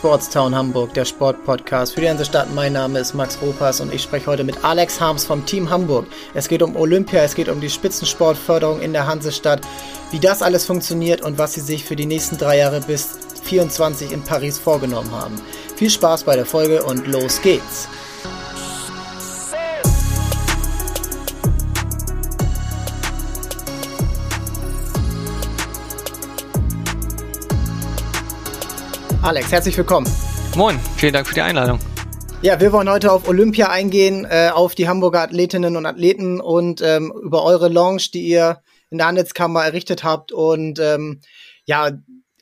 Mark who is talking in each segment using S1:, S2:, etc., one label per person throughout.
S1: Sportstown Hamburg, der Sportpodcast für die ganze Stadt. Mein Name ist Max Ropas und ich spreche heute mit Alex Harms vom Team Hamburg. Es geht um Olympia, es geht um die Spitzensportförderung in der Hansestadt, wie das alles funktioniert und was sie sich für die nächsten drei Jahre bis 24 in Paris vorgenommen haben. Viel Spaß bei der Folge und los geht's! Alex, herzlich willkommen.
S2: Moin, vielen Dank für die Einladung.
S1: Ja, wir wollen heute auf Olympia eingehen, äh, auf die Hamburger Athletinnen und Athleten und ähm, über eure Lounge, die ihr in der Handelskammer errichtet habt und ähm, ja,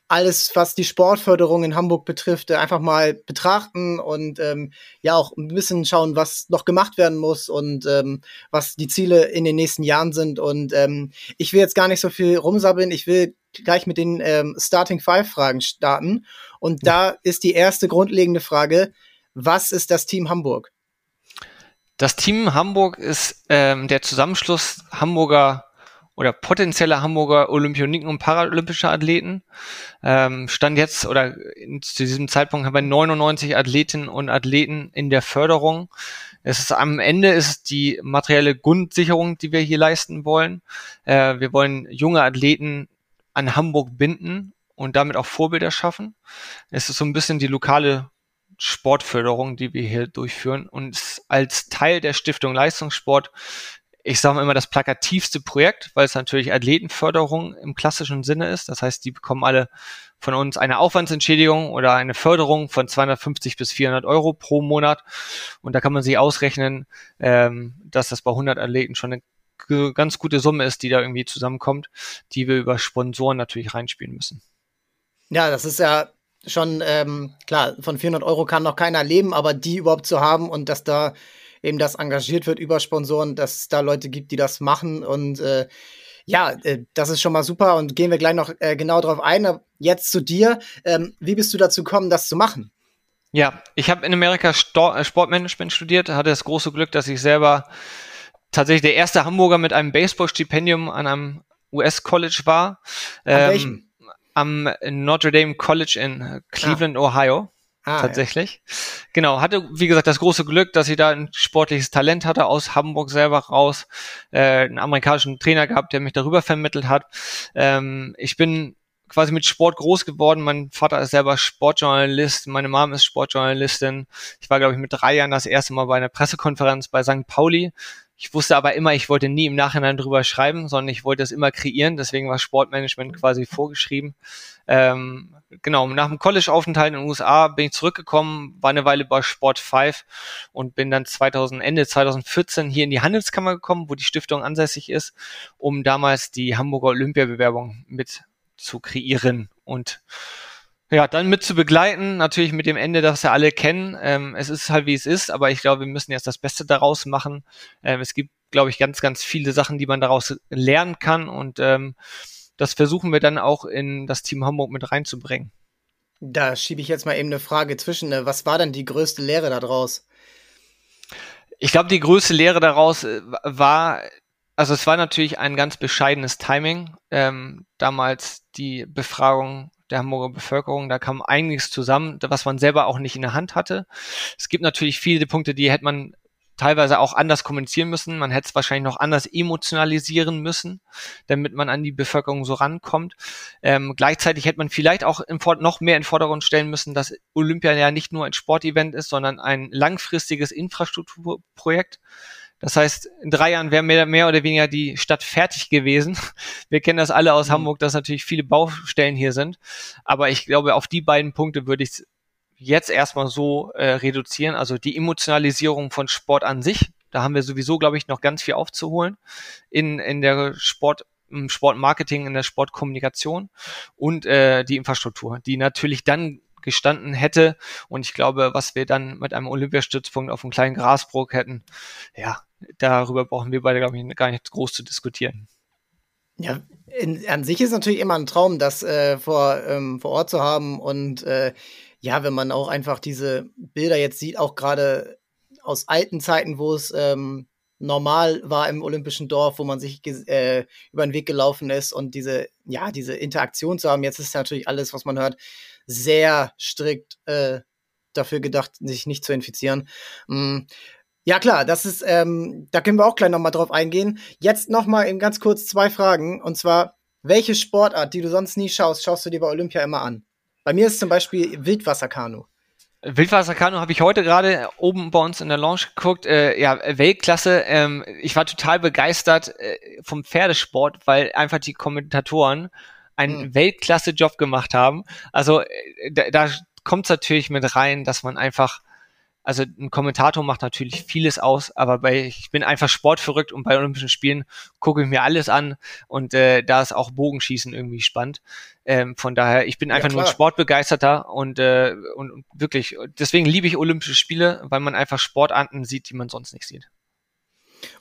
S1: alles, was die Sportförderung in Hamburg betrifft, äh, einfach mal betrachten und ähm, ja auch ein bisschen schauen, was noch gemacht werden muss und ähm, was die Ziele in den nächsten Jahren sind. Und ähm, ich will jetzt gar nicht so viel rumsabbeln. Ich will gleich mit den ähm, Starting Five Fragen starten. Und da ist die erste grundlegende Frage, was ist das Team Hamburg?
S2: Das Team Hamburg ist ähm, der Zusammenschluss Hamburger oder potenzieller Hamburger Olympioniken und paralympischer Athleten. Ähm, stand jetzt oder zu diesem Zeitpunkt haben wir 99 Athletinnen und Athleten in der Förderung. Es ist am Ende ist es die materielle Grundsicherung, die wir hier leisten wollen. Äh, wir wollen junge Athleten an Hamburg binden und damit auch Vorbilder schaffen. Es ist so ein bisschen die lokale Sportförderung, die wir hier durchführen und als Teil der Stiftung Leistungssport ich sage mal immer das plakativste Projekt, weil es natürlich Athletenförderung im klassischen Sinne ist. Das heißt, die bekommen alle von uns eine Aufwandsentschädigung oder eine Förderung von 250 bis 400 Euro pro Monat. Und da kann man sich ausrechnen, ähm, dass das bei 100 Athleten schon eine ganz gute Summe ist, die da irgendwie zusammenkommt, die wir über Sponsoren natürlich reinspielen müssen.
S1: Ja, das ist ja schon ähm, klar, von 400 Euro kann noch keiner leben, aber die überhaupt zu haben und dass da eben das engagiert wird über Sponsoren, dass es da Leute gibt, die das machen und äh, ja, äh, das ist schon mal super und gehen wir gleich noch äh, genau drauf ein. Jetzt zu dir. Ähm, wie bist du dazu gekommen, das zu machen?
S2: Ja, ich habe in Amerika Sto äh, Sportmanagement studiert, hatte das große Glück, dass ich selber tatsächlich der erste Hamburger mit einem Baseballstipendium an einem US-College war.
S1: Ähm,
S2: am Notre Dame College in Cleveland, ah. Ohio. Ah, tatsächlich. Ja. Genau, hatte, wie gesagt, das große Glück, dass ich da ein sportliches Talent hatte, aus Hamburg selber raus, äh, einen amerikanischen Trainer gehabt, der mich darüber vermittelt hat. Ähm, ich bin quasi mit Sport groß geworden. Mein Vater ist selber Sportjournalist, meine Mom ist Sportjournalistin. Ich war, glaube ich, mit drei Jahren das erste Mal bei einer Pressekonferenz bei St. Pauli. Ich wusste aber immer, ich wollte nie im Nachhinein drüber schreiben, sondern ich wollte es immer kreieren. Deswegen war Sportmanagement quasi vorgeschrieben. Ähm, genau, nach dem College-Aufenthalt in den USA bin ich zurückgekommen, war eine Weile bei Sport 5 und bin dann 2000, Ende 2014 hier in die Handelskammer gekommen, wo die Stiftung ansässig ist, um damals die Hamburger Olympiabewerbung mit zu kreieren und ja, dann mit zu begleiten, natürlich mit dem Ende, das wir alle kennen. Ähm, es ist halt wie es ist, aber ich glaube, wir müssen jetzt das Beste daraus machen. Ähm, es gibt, glaube ich, ganz, ganz viele Sachen, die man daraus lernen kann und ähm, das versuchen wir dann auch in das Team Hamburg mit reinzubringen.
S1: Da schiebe ich jetzt mal eben eine Frage zwischen. Ne? Was war denn die größte Lehre daraus?
S2: Ich glaube, die größte Lehre daraus äh, war, also es war natürlich ein ganz bescheidenes Timing. Ähm, damals die Befragung der Hamburger Bevölkerung. Da kam einiges zusammen, was man selber auch nicht in der Hand hatte. Es gibt natürlich viele Punkte, die hätte man teilweise auch anders kommunizieren müssen. Man hätte es wahrscheinlich noch anders emotionalisieren müssen, damit man an die Bevölkerung so rankommt. Ähm, gleichzeitig hätte man vielleicht auch noch mehr in Vordergrund stellen müssen, dass Olympia ja nicht nur ein Sportevent ist, sondern ein langfristiges Infrastrukturprojekt. Das heißt, in drei Jahren wäre mehr, mehr oder weniger die Stadt fertig gewesen. Wir kennen das alle aus mhm. Hamburg, dass natürlich viele Baustellen hier sind. Aber ich glaube, auf die beiden Punkte würde ich jetzt erstmal so äh, reduzieren. Also die Emotionalisierung von Sport an sich. Da haben wir sowieso, glaube ich, noch ganz viel aufzuholen in, in der Sport, im Sportmarketing, in der Sportkommunikation und äh, die Infrastruktur, die natürlich dann gestanden hätte. Und ich glaube, was wir dann mit einem Olympiastützpunkt auf einem kleinen Grasbrook hätten, ja, darüber brauchen wir beide, glaube ich, gar nicht groß zu diskutieren.
S1: Ja, in, an sich ist natürlich immer ein Traum, das äh, vor, ähm, vor Ort zu haben. Und äh, ja, wenn man auch einfach diese Bilder jetzt sieht, auch gerade aus alten Zeiten, wo es ähm, normal war im Olympischen Dorf, wo man sich äh, über den Weg gelaufen ist und diese, ja, diese Interaktion zu haben. Jetzt ist natürlich alles, was man hört, sehr strikt äh, dafür gedacht, sich nicht zu infizieren. Mm, ja klar, das ist, ähm, da können wir auch gleich nochmal drauf eingehen. Jetzt nochmal in ganz kurz zwei Fragen. Und zwar, welche Sportart, die du sonst nie schaust, schaust du dir bei Olympia immer an? Bei mir ist zum Beispiel Wildwasserkanu.
S2: Wildwasserkanu habe ich heute gerade oben bei uns in der Lounge geguckt. Äh, ja, Weltklasse. Ähm, ich war total begeistert äh, vom Pferdesport, weil einfach die Kommentatoren einen mhm. Weltklasse-Job gemacht haben. Also äh, da, da kommt es natürlich mit rein, dass man einfach also ein Kommentator macht natürlich vieles aus, aber bei, ich bin einfach sportverrückt und bei Olympischen Spielen gucke ich mir alles an und äh, da ist auch Bogenschießen irgendwie spannend. Ähm, von daher, ich bin einfach ja, nur ein Sportbegeisterter und, äh, und, und wirklich, deswegen liebe ich Olympische Spiele, weil man einfach Sportarten sieht, die man sonst nicht sieht.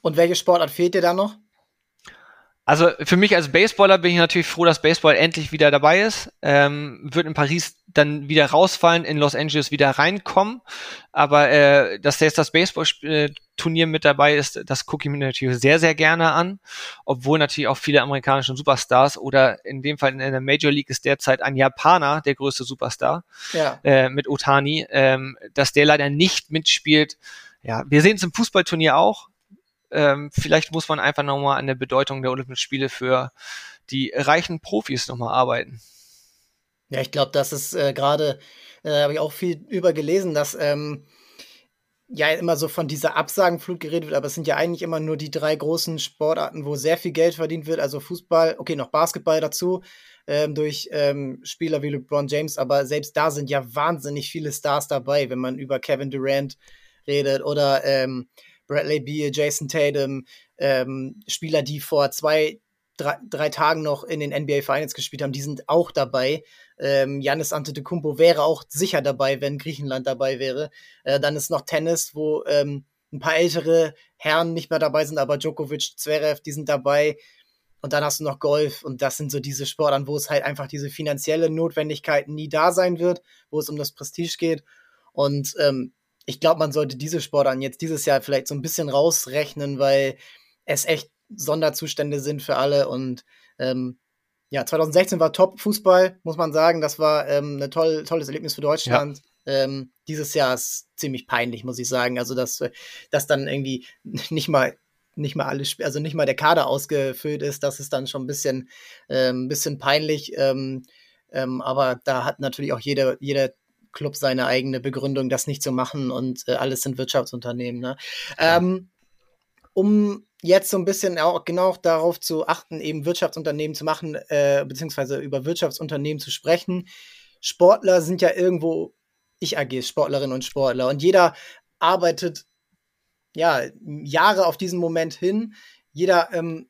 S1: Und welche Sportart fehlt dir da noch?
S2: Also für mich als Baseballer bin ich natürlich froh, dass Baseball endlich wieder dabei ist. Ähm, wird in Paris dann wieder rausfallen, in Los Angeles wieder reinkommen. Aber äh, dass jetzt das Baseball-Turnier mit dabei ist, das gucke ich mir natürlich sehr, sehr gerne an. Obwohl natürlich auch viele amerikanische Superstars oder in dem Fall in der Major League ist derzeit ein Japaner der größte Superstar ja. äh, mit Otani, ähm, dass der leider nicht mitspielt. Ja, wir sehen es im Fußballturnier auch ähm, vielleicht muss man einfach nochmal an der Bedeutung der Olympischen Spiele für die reichen Profis nochmal arbeiten.
S1: Ja, ich glaube, das ist äh, gerade, äh, habe ich auch viel über gelesen, dass ähm, ja immer so von dieser Absagenflut geredet wird, aber es sind ja eigentlich immer nur die drei großen Sportarten, wo sehr viel Geld verdient wird, also Fußball, okay, noch Basketball dazu, ähm, durch ähm, Spieler wie LeBron James, aber selbst da sind ja wahnsinnig viele Stars dabei, wenn man über Kevin Durant redet oder ähm, Bradley Beal, Jason Tatum, ähm, Spieler, die vor zwei, drei, drei, Tagen noch in den NBA Finals gespielt haben, die sind auch dabei. Ähm, Janis Antetokounmpo wäre auch sicher dabei, wenn Griechenland dabei wäre. Äh, dann ist noch Tennis, wo ähm, ein paar ältere Herren nicht mehr dabei sind, aber Djokovic, Zverev, die sind dabei. Und dann hast du noch Golf und das sind so diese Sportarten, wo es halt einfach diese finanzielle Notwendigkeit nie da sein wird, wo es um das Prestige geht. Und ähm, ich glaube, man sollte diese Sportarten jetzt dieses Jahr vielleicht so ein bisschen rausrechnen, weil es echt Sonderzustände sind für alle. Und ähm, ja, 2016 war Top-Fußball, muss man sagen. Das war ähm, ein toll, tolles Erlebnis für Deutschland. Ja. Ähm, dieses Jahr ist ziemlich peinlich, muss ich sagen. Also, dass, dass dann irgendwie nicht mal nicht mal alles, also nicht mal der Kader ausgefüllt ist, das ist dann schon ein bisschen, ähm, bisschen peinlich. Ähm, ähm, aber da hat natürlich auch jeder, jeder Club seine eigene Begründung, das nicht zu machen und äh, alles sind Wirtschaftsunternehmen. Ne? Ähm, um jetzt so ein bisschen auch genau darauf zu achten, eben Wirtschaftsunternehmen zu machen, äh, beziehungsweise über Wirtschaftsunternehmen zu sprechen. Sportler sind ja irgendwo, ich AG, Sportlerinnen und Sportler, und jeder arbeitet ja Jahre auf diesen Moment hin. Jeder ähm,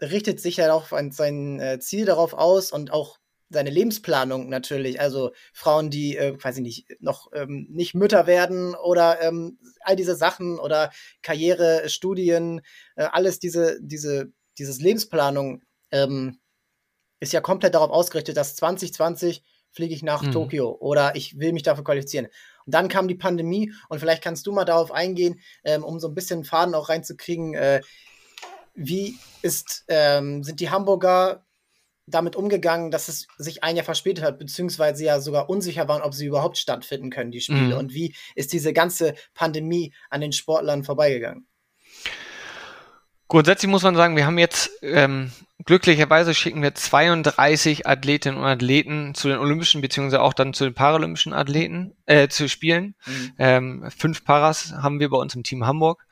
S1: richtet sich ja auch sein äh, Ziel darauf aus und auch seine Lebensplanung natürlich, also Frauen, die, äh, ich nicht, noch ähm, nicht Mütter werden oder ähm, all diese Sachen oder Karriere, Studien, äh, alles diese, diese, dieses Lebensplanung ähm, ist ja komplett darauf ausgerichtet, dass 2020 fliege ich nach mhm. Tokio oder ich will mich dafür qualifizieren. Und dann kam die Pandemie und vielleicht kannst du mal darauf eingehen, ähm, um so ein bisschen Faden auch reinzukriegen. Äh, wie ist, ähm, sind die Hamburger damit umgegangen, dass es sich ein Jahr verspätet hat, beziehungsweise ja sogar unsicher waren, ob sie überhaupt stattfinden können, die Spiele. Mhm. Und wie ist diese ganze Pandemie an den Sportlern vorbeigegangen?
S2: Grundsätzlich muss man sagen, wir haben jetzt ähm, glücklicherweise schicken wir 32 Athletinnen und Athleten zu den Olympischen beziehungsweise auch dann zu den Paralympischen Athleten äh, zu spielen. Mhm. Ähm, fünf Paras haben wir bei uns im Team Hamburg.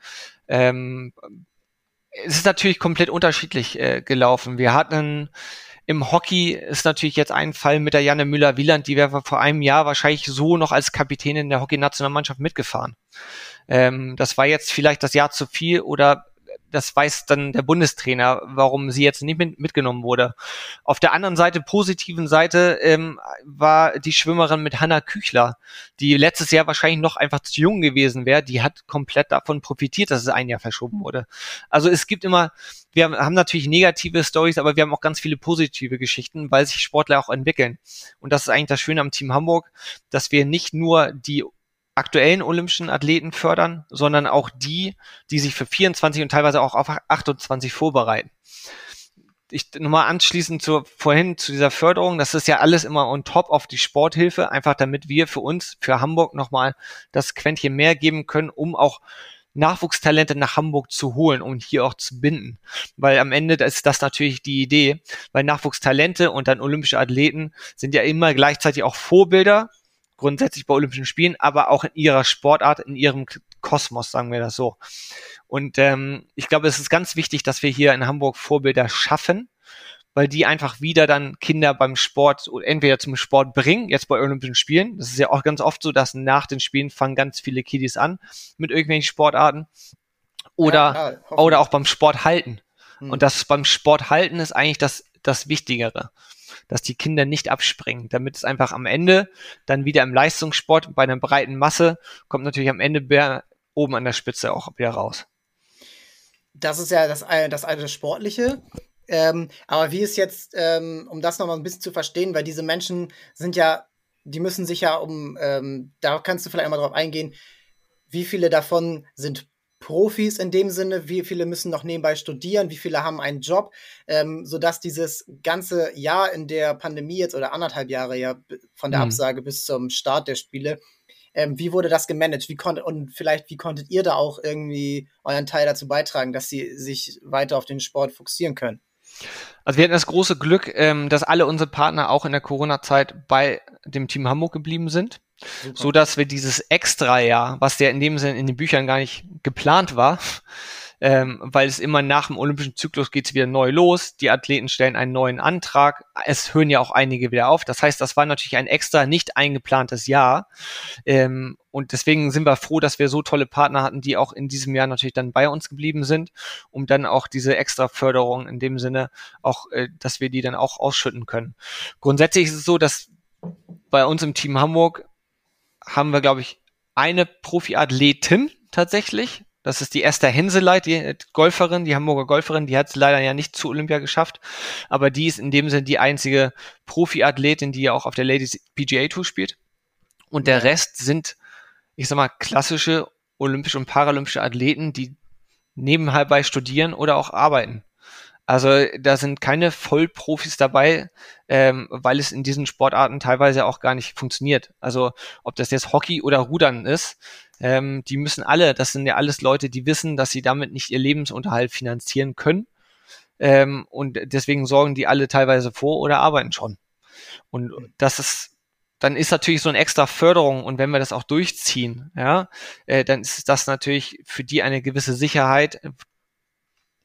S2: Ähm, es ist natürlich komplett unterschiedlich äh, gelaufen. Wir hatten im Hockey ist natürlich jetzt ein Fall mit der Janne Müller-Wieland, die wäre vor einem Jahr wahrscheinlich so noch als Kapitänin der Hockey-Nationalmannschaft mitgefahren. Ähm, das war jetzt vielleicht das Jahr zu viel oder das weiß dann der Bundestrainer, warum sie jetzt nicht mit, mitgenommen wurde. Auf der anderen Seite, positiven Seite, ähm, war die Schwimmerin mit Hanna Küchler, die letztes Jahr wahrscheinlich noch einfach zu jung gewesen wäre. Die hat komplett davon profitiert, dass es ein Jahr verschoben wurde. Also es gibt immer, wir haben natürlich negative Stories, aber wir haben auch ganz viele positive Geschichten, weil sich Sportler auch entwickeln. Und das ist eigentlich das Schöne am Team Hamburg, dass wir nicht nur die aktuellen olympischen Athleten fördern, sondern auch die, die sich für 24 und teilweise auch auf 28 vorbereiten. ich nochmal anschließend zu, vorhin zu dieser Förderung, das ist ja alles immer on top auf die Sporthilfe, einfach damit wir für uns, für Hamburg nochmal das Quäntchen mehr geben können, um auch Nachwuchstalente nach Hamburg zu holen und hier auch zu binden. Weil am Ende ist das natürlich die Idee, weil Nachwuchstalente und dann olympische Athleten sind ja immer gleichzeitig auch Vorbilder, grundsätzlich bei Olympischen Spielen, aber auch in ihrer Sportart, in ihrem Kosmos, sagen wir das so. Und ähm, ich glaube, es ist ganz wichtig, dass wir hier in Hamburg Vorbilder schaffen, weil die einfach wieder dann Kinder beim Sport entweder zum Sport bringen, jetzt bei Olympischen Spielen. Das ist ja auch ganz oft so, dass nach den Spielen fangen ganz viele Kiddies an mit irgendwelchen Sportarten. Oder, ja, oder auch beim Sport halten. Hm. Und das beim Sport halten ist eigentlich das, das Wichtigere. Dass die Kinder nicht abspringen, damit es einfach am Ende dann wieder im Leistungssport bei einer breiten Masse kommt natürlich am Ende oben an der Spitze auch wieder raus.
S1: Das ist ja das, das eine Sportliche. Ähm, aber wie ist jetzt, ähm, um das nochmal ein bisschen zu verstehen, weil diese Menschen sind ja, die müssen sich ja um, ähm, da kannst du vielleicht mal drauf eingehen, wie viele davon sind Profis in dem Sinne, wie viele müssen noch nebenbei studieren, wie viele haben einen Job, ähm, sodass dieses ganze Jahr in der Pandemie jetzt oder anderthalb Jahre ja von der mhm. Absage bis zum Start der Spiele, ähm, wie wurde das gemanagt? Wie konnte, und vielleicht, wie konntet ihr da auch irgendwie euren Teil dazu beitragen, dass sie sich weiter auf den Sport fokussieren können?
S2: Also wir hatten das große Glück, ähm, dass alle unsere Partner auch in der Corona-Zeit bei dem Team Hamburg geblieben sind, So dass wir dieses Extra-Jahr, was ja in dem Sinne in den Büchern gar nicht geplant war, ähm, weil es immer nach dem olympischen Zyklus geht es wieder neu los. Die Athleten stellen einen neuen Antrag. Es hören ja auch einige wieder auf. Das heißt, das war natürlich ein extra nicht eingeplantes Jahr. Ähm, und deswegen sind wir froh, dass wir so tolle Partner hatten, die auch in diesem Jahr natürlich dann bei uns geblieben sind, um dann auch diese extra Förderung in dem Sinne auch, äh, dass wir die dann auch ausschütten können. Grundsätzlich ist es so, dass bei uns im Team Hamburg haben wir, glaube ich, eine Profiathletin tatsächlich, das ist die Esther Henseleit, die Golferin, die Hamburger Golferin, die hat es leider ja nicht zu Olympia geschafft, aber die ist in dem Sinne die einzige Profiathletin, die ja auch auf der Ladies PGA Tour spielt. Und der Rest sind, ich sag mal, klassische olympische und paralympische Athleten, die nebenbei studieren oder auch arbeiten. Also da sind keine Vollprofis dabei, ähm, weil es in diesen Sportarten teilweise auch gar nicht funktioniert. Also ob das jetzt Hockey oder Rudern ist, ähm, die müssen alle, das sind ja alles Leute, die wissen, dass sie damit nicht ihr Lebensunterhalt finanzieren können. Ähm, und deswegen sorgen die alle teilweise vor oder arbeiten schon. Und das ist dann ist natürlich so eine extra Förderung und wenn wir das auch durchziehen, ja, äh, dann ist das natürlich für die eine gewisse Sicherheit,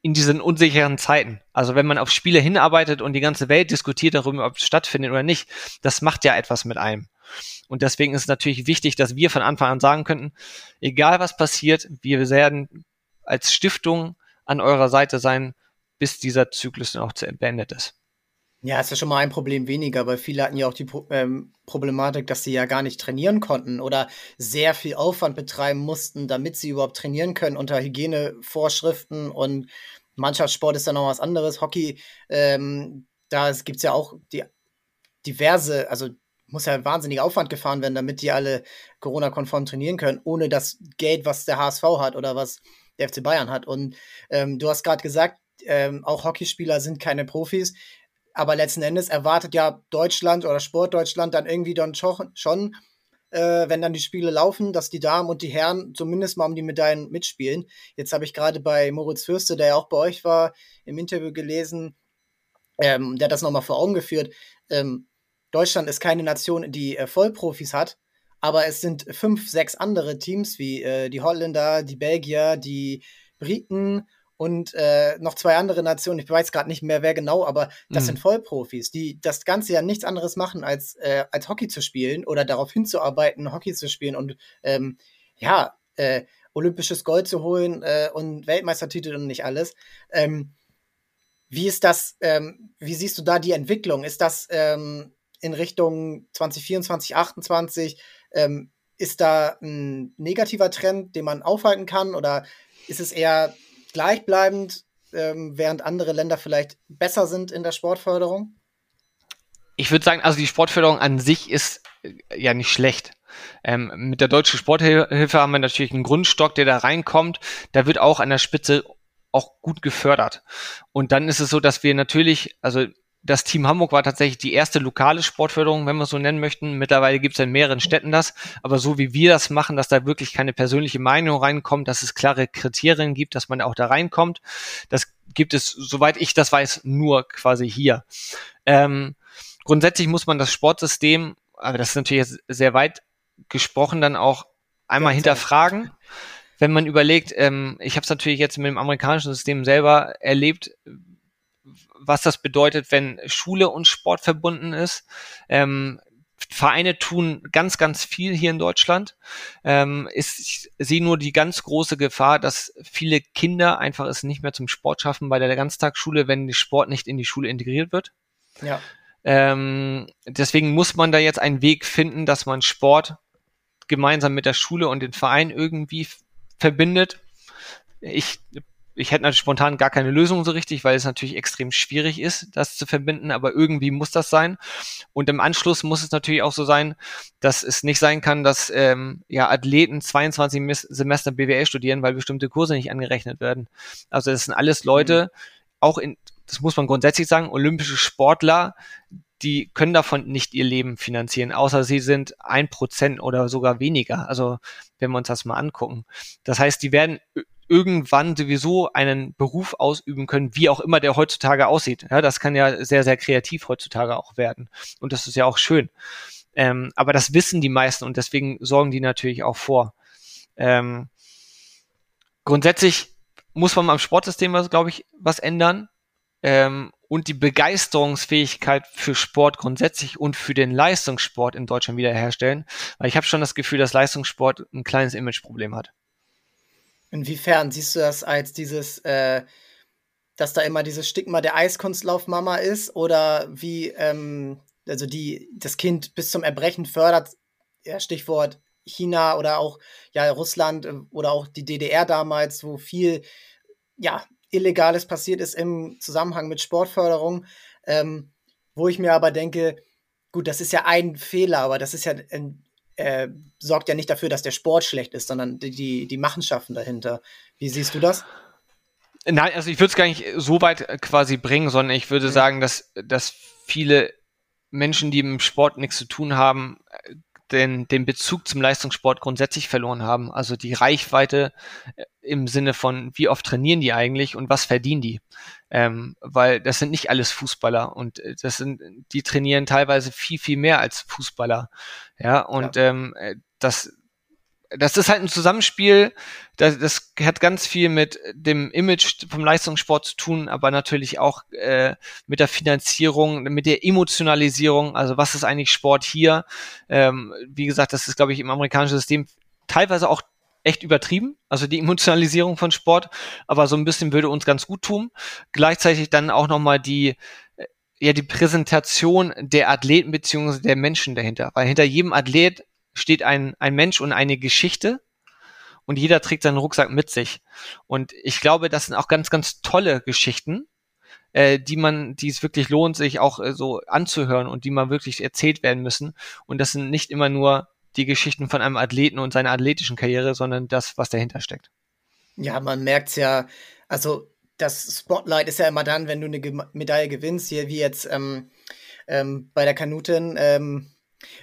S2: in diesen unsicheren Zeiten. Also wenn man auf Spiele hinarbeitet und die ganze Welt diskutiert darüber, ob es stattfindet oder nicht, das macht ja etwas mit einem. Und deswegen ist es natürlich wichtig, dass wir von Anfang an sagen könnten, egal was passiert, wir werden als Stiftung an eurer Seite sein, bis dieser Zyklus dann auch zu beendet ist.
S1: Ja, ist ja schon mal ein Problem weniger, weil viele hatten ja auch die ähm, Problematik, dass sie ja gar nicht trainieren konnten oder sehr viel Aufwand betreiben mussten, damit sie überhaupt trainieren können unter Hygienevorschriften und Mannschaftssport ist dann noch was anderes. Hockey, ähm, da gibt es ja auch die diverse, also muss ja wahnsinnig Aufwand gefahren werden, damit die alle Corona-konform trainieren können, ohne das Geld, was der HSV hat oder was der FC Bayern hat. Und ähm, du hast gerade gesagt, ähm, auch Hockeyspieler sind keine Profis. Aber letzten Endes erwartet ja Deutschland oder Sportdeutschland dann irgendwie dann schon, äh, wenn dann die Spiele laufen, dass die Damen und die Herren zumindest mal um die Medaillen mitspielen. Jetzt habe ich gerade bei Moritz Fürste, der ja auch bei euch war, im Interview gelesen, ähm, der hat das nochmal vor Augen geführt. Ähm, Deutschland ist keine Nation, die äh, Vollprofis hat, aber es sind fünf, sechs andere Teams wie äh, die Holländer, die Belgier, die Briten und äh, noch zwei andere Nationen, ich weiß gerade nicht mehr, wer genau, aber das mhm. sind Vollprofis, die das ganze Jahr nichts anderes machen, als, äh, als Hockey zu spielen oder darauf hinzuarbeiten, Hockey zu spielen und ähm, ja, äh, olympisches Gold zu holen äh, und Weltmeistertitel und nicht alles. Ähm, wie ist das, ähm, wie siehst du da die Entwicklung? Ist das ähm, in Richtung 2024, 2028, ähm, ist da ein negativer Trend, den man aufhalten kann oder ist es eher gleichbleibend, ähm, während andere Länder vielleicht besser sind in der Sportförderung?
S2: Ich würde sagen, also die Sportförderung an sich ist äh, ja nicht schlecht. Ähm, mit der deutschen Sporthilfe haben wir natürlich einen Grundstock, der da reinkommt. Da wird auch an der Spitze auch gut gefördert. Und dann ist es so, dass wir natürlich, also das Team Hamburg war tatsächlich die erste lokale Sportförderung, wenn wir es so nennen möchten. Mittlerweile gibt es in mehreren Städten das. Aber so wie wir das machen, dass da wirklich keine persönliche Meinung reinkommt, dass es klare Kriterien gibt, dass man auch da reinkommt, das gibt es, soweit ich das weiß, nur quasi hier. Ähm, grundsätzlich muss man das Sportsystem, aber das ist natürlich sehr weit gesprochen, dann auch einmal hinterfragen. Wenn man überlegt, ähm, ich habe es natürlich jetzt mit dem amerikanischen System selber erlebt, was das bedeutet, wenn Schule und Sport verbunden ist. Ähm, Vereine tun ganz, ganz viel hier in Deutschland. Ähm, ist, ich sehe nur die ganz große Gefahr, dass viele Kinder einfach es nicht mehr zum Sport schaffen bei der Ganztagsschule, wenn der Sport nicht in die Schule integriert wird. Ja. Ähm, deswegen muss man da jetzt einen Weg finden, dass man Sport gemeinsam mit der Schule und den Verein irgendwie verbindet. Ich ich hätte natürlich spontan gar keine Lösung so richtig, weil es natürlich extrem schwierig ist, das zu verbinden, aber irgendwie muss das sein. Und im Anschluss muss es natürlich auch so sein, dass es nicht sein kann, dass ähm, ja Athleten 22 Semester BWL studieren, weil bestimmte Kurse nicht angerechnet werden. Also das sind alles Leute, mhm. auch in, das muss man grundsätzlich sagen, olympische Sportler, die können davon nicht ihr Leben finanzieren, außer sie sind ein Prozent oder sogar weniger. Also wenn wir uns das mal angucken. Das heißt, die werden irgendwann sowieso einen Beruf ausüben können, wie auch immer der heutzutage aussieht. Ja, das kann ja sehr, sehr kreativ heutzutage auch werden. Und das ist ja auch schön. Ähm, aber das wissen die meisten und deswegen sorgen die natürlich auch vor. Ähm, grundsätzlich muss man am Sportsystem, was, glaube ich, was ändern. Ähm, und die Begeisterungsfähigkeit für Sport grundsätzlich und für den Leistungssport in Deutschland wiederherstellen. Weil ich habe schon das Gefühl, dass Leistungssport ein kleines Imageproblem hat.
S1: Inwiefern siehst du das als dieses, äh, dass da immer dieses Stigma der Eiskunstlaufmama ist oder wie, ähm, also die das Kind bis zum Erbrechen fördert, ja, Stichwort China oder auch ja Russland äh, oder auch die DDR damals, wo viel ja Illegales passiert ist im Zusammenhang mit Sportförderung, ähm, wo ich mir aber denke, gut, das ist ja ein Fehler, aber das ist ja ein, äh, sorgt ja nicht dafür, dass der Sport schlecht ist, sondern die, die, Machenschaften dahinter. Wie siehst du das?
S2: Nein, also ich würde es gar nicht so weit äh, quasi bringen, sondern ich würde mhm. sagen, dass, dass viele Menschen, die im Sport nichts zu tun haben, äh, den, den Bezug zum Leistungssport grundsätzlich verloren haben. Also die Reichweite äh, im Sinne von, wie oft trainieren die eigentlich und was verdienen die? Ähm, weil das sind nicht alles Fußballer und äh, das sind, die trainieren teilweise viel, viel mehr als Fußballer. Ja, und ja. Ähm, äh, das, das ist halt ein Zusammenspiel, das, das hat ganz viel mit dem Image vom Leistungssport zu tun, aber natürlich auch äh, mit der Finanzierung, mit der Emotionalisierung, also was ist eigentlich Sport hier? Ähm, wie gesagt, das ist, glaube ich, im amerikanischen System teilweise auch echt übertrieben, also die Emotionalisierung von Sport, aber so ein bisschen würde uns ganz gut tun. Gleichzeitig dann auch nochmal die, äh, ja, die Präsentation der Athleten beziehungsweise der Menschen dahinter, weil hinter jedem Athlet steht ein, ein Mensch und eine Geschichte und jeder trägt seinen Rucksack mit sich. Und ich glaube, das sind auch ganz, ganz tolle Geschichten, äh, die man, die es wirklich lohnt, sich auch äh, so anzuhören und die mal wirklich erzählt werden müssen. Und das sind nicht immer nur die Geschichten von einem Athleten und seiner athletischen Karriere, sondern das, was dahinter steckt.
S1: Ja, man merkt's ja, also das Spotlight ist ja immer dann, wenn du eine Medaille gewinnst, hier wie jetzt ähm, ähm, bei der Kanutin, ähm,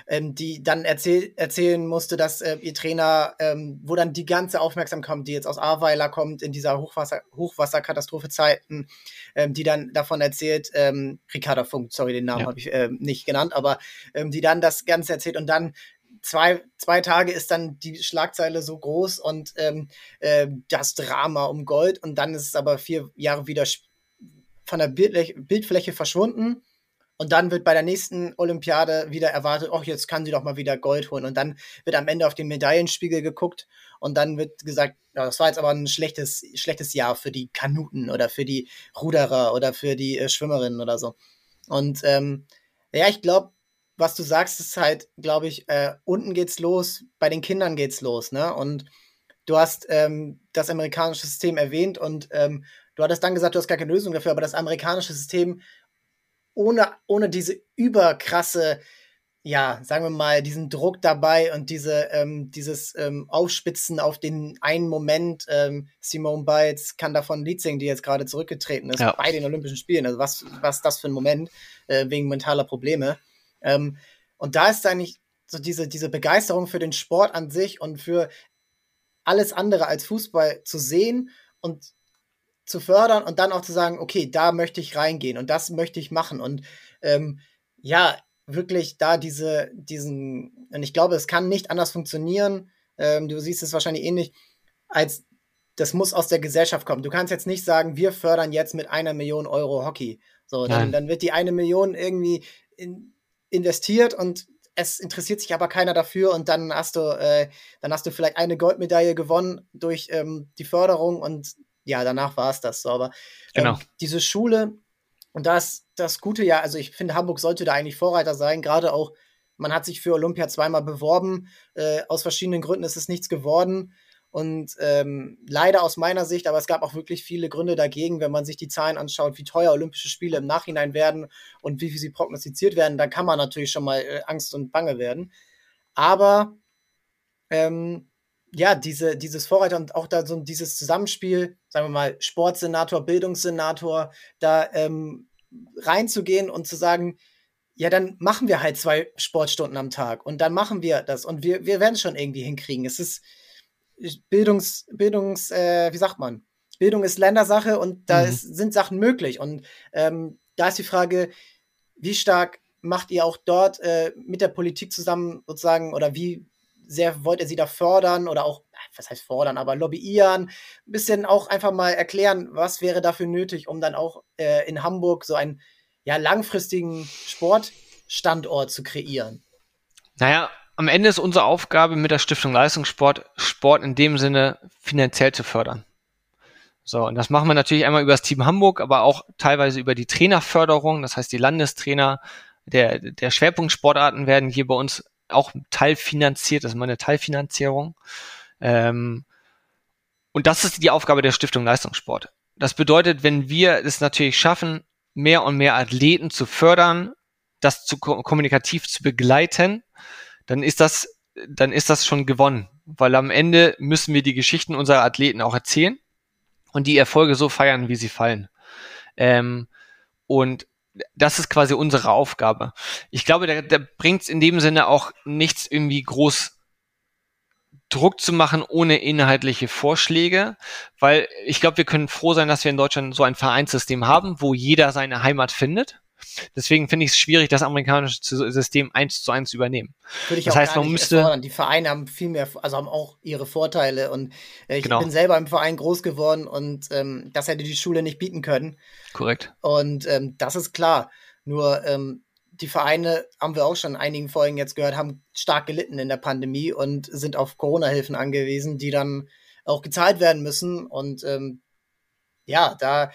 S1: ähm, die dann erzähl erzählen musste, dass äh, ihr Trainer, ähm, wo dann die ganze Aufmerksamkeit, die jetzt aus Ahrweiler kommt, in dieser Hochwasser Hochwasserkatastrophe-Zeiten, ähm, die dann davon erzählt, ähm, Ricarda Funk, sorry, den Namen ja. habe ich ähm, nicht genannt, aber ähm, die dann das Ganze erzählt und dann zwei, zwei Tage ist dann die Schlagzeile so groß und ähm, äh, das Drama um Gold und dann ist es aber vier Jahre wieder von der Bildfläche verschwunden und dann wird bei der nächsten Olympiade wieder erwartet, oh, jetzt kann sie doch mal wieder Gold holen. Und dann wird am Ende auf den Medaillenspiegel geguckt und dann wird gesagt, ja, das war jetzt aber ein schlechtes, schlechtes Jahr für die Kanuten oder für die Ruderer oder für die äh, Schwimmerinnen oder so. Und ähm, ja, ich glaube, was du sagst, ist halt, glaube ich, äh, unten geht's los, bei den Kindern geht's los, ne? Und du hast ähm, das amerikanische System erwähnt und ähm, du hattest dann gesagt, du hast gar keine Lösung dafür, aber das amerikanische System ohne, ohne diese überkrasse ja, sagen wir mal, diesen Druck dabei und diese, ähm, dieses ähm, Aufspitzen auf den einen Moment. Ähm, Simone Biles kann davon Lied singen, die jetzt gerade zurückgetreten ist ja. bei den Olympischen Spielen. Also was, was das für ein Moment äh, wegen mentaler Probleme. Ähm, und da ist eigentlich so diese, diese Begeisterung für den Sport an sich und für alles andere als Fußball zu sehen und zu fördern und dann auch zu sagen, okay, da möchte ich reingehen und das möchte ich machen. Und ähm, ja, wirklich da diese, diesen, und ich glaube, es kann nicht anders funktionieren, ähm, du siehst es wahrscheinlich ähnlich, als das muss aus der Gesellschaft kommen. Du kannst jetzt nicht sagen, wir fördern jetzt mit einer Million Euro Hockey. So, dann, dann wird die eine Million irgendwie in, investiert und es interessiert sich aber keiner dafür und dann hast du, äh, dann hast du vielleicht eine Goldmedaille gewonnen durch ähm, die Förderung und ja, danach war es das so. Aber ähm, genau. diese Schule, und das, das Gute ja, also ich finde, Hamburg sollte da eigentlich Vorreiter sein, gerade auch, man hat sich für Olympia zweimal beworben, äh, aus verschiedenen Gründen ist es nichts geworden. Und ähm, leider aus meiner Sicht, aber es gab auch wirklich viele Gründe dagegen, wenn man sich die Zahlen anschaut, wie teuer Olympische Spiele im Nachhinein werden und wie, wie sie prognostiziert werden, dann kann man natürlich schon mal äh, Angst und Bange werden. Aber ähm, ja, diese, dieses Vorreiter und auch da so dieses Zusammenspiel, sagen wir mal, Sportsenator, Bildungssenator, da ähm, reinzugehen und zu sagen, ja, dann machen wir halt zwei Sportstunden am Tag und dann machen wir das und wir, wir werden es schon irgendwie hinkriegen. Es ist, Bildungs, Bildungs, äh, wie sagt man? Bildung ist Ländersache und da mhm. ist, sind Sachen möglich. Und ähm, da ist die Frage, wie stark macht ihr auch dort äh, mit der Politik zusammen sozusagen oder wie sehr wollt ihr sie da fördern oder auch, was heißt fordern, aber lobbyieren, ein bisschen auch einfach mal erklären, was wäre dafür nötig, um dann auch äh, in Hamburg so einen ja, langfristigen Sportstandort zu kreieren?
S2: Naja, am Ende ist unsere Aufgabe mit der Stiftung Leistungssport, Sport in dem Sinne finanziell zu fördern. So, und das machen wir natürlich einmal über das Team Hamburg, aber auch teilweise über die Trainerförderung. Das heißt, die Landestrainer der, der Schwerpunktsportarten werden hier bei uns auch teilfinanziert. Das ist meine Teilfinanzierung. Ähm, und das ist die Aufgabe der Stiftung Leistungssport. Das bedeutet, wenn wir es natürlich schaffen, mehr und mehr Athleten zu fördern, das zu kommunikativ zu begleiten, dann ist das, dann ist das schon gewonnen. Weil am Ende müssen wir die Geschichten unserer Athleten auch erzählen und die Erfolge so feiern, wie sie fallen. Ähm, und das ist quasi unsere Aufgabe. Ich glaube, da, da bringt es in dem Sinne auch nichts irgendwie groß Druck zu machen ohne inhaltliche Vorschläge, weil ich glaube, wir können froh sein, dass wir in Deutschland so ein Vereinssystem haben, wo jeder seine Heimat findet Deswegen finde ich es schwierig, das amerikanische System eins zu eins zu übernehmen.
S1: Würde ich das auch heißt, man müsste. Erfordern. Die Vereine haben viel mehr, also haben auch ihre Vorteile. Und äh, ich genau. bin selber im Verein groß geworden und ähm, das hätte die Schule nicht bieten können.
S2: Korrekt.
S1: Und ähm, das ist klar. Nur ähm, die Vereine, haben wir auch schon in einigen Folgen jetzt gehört, haben stark gelitten in der Pandemie und sind auf Corona-Hilfen angewiesen, die dann auch gezahlt werden müssen. Und ähm, ja, da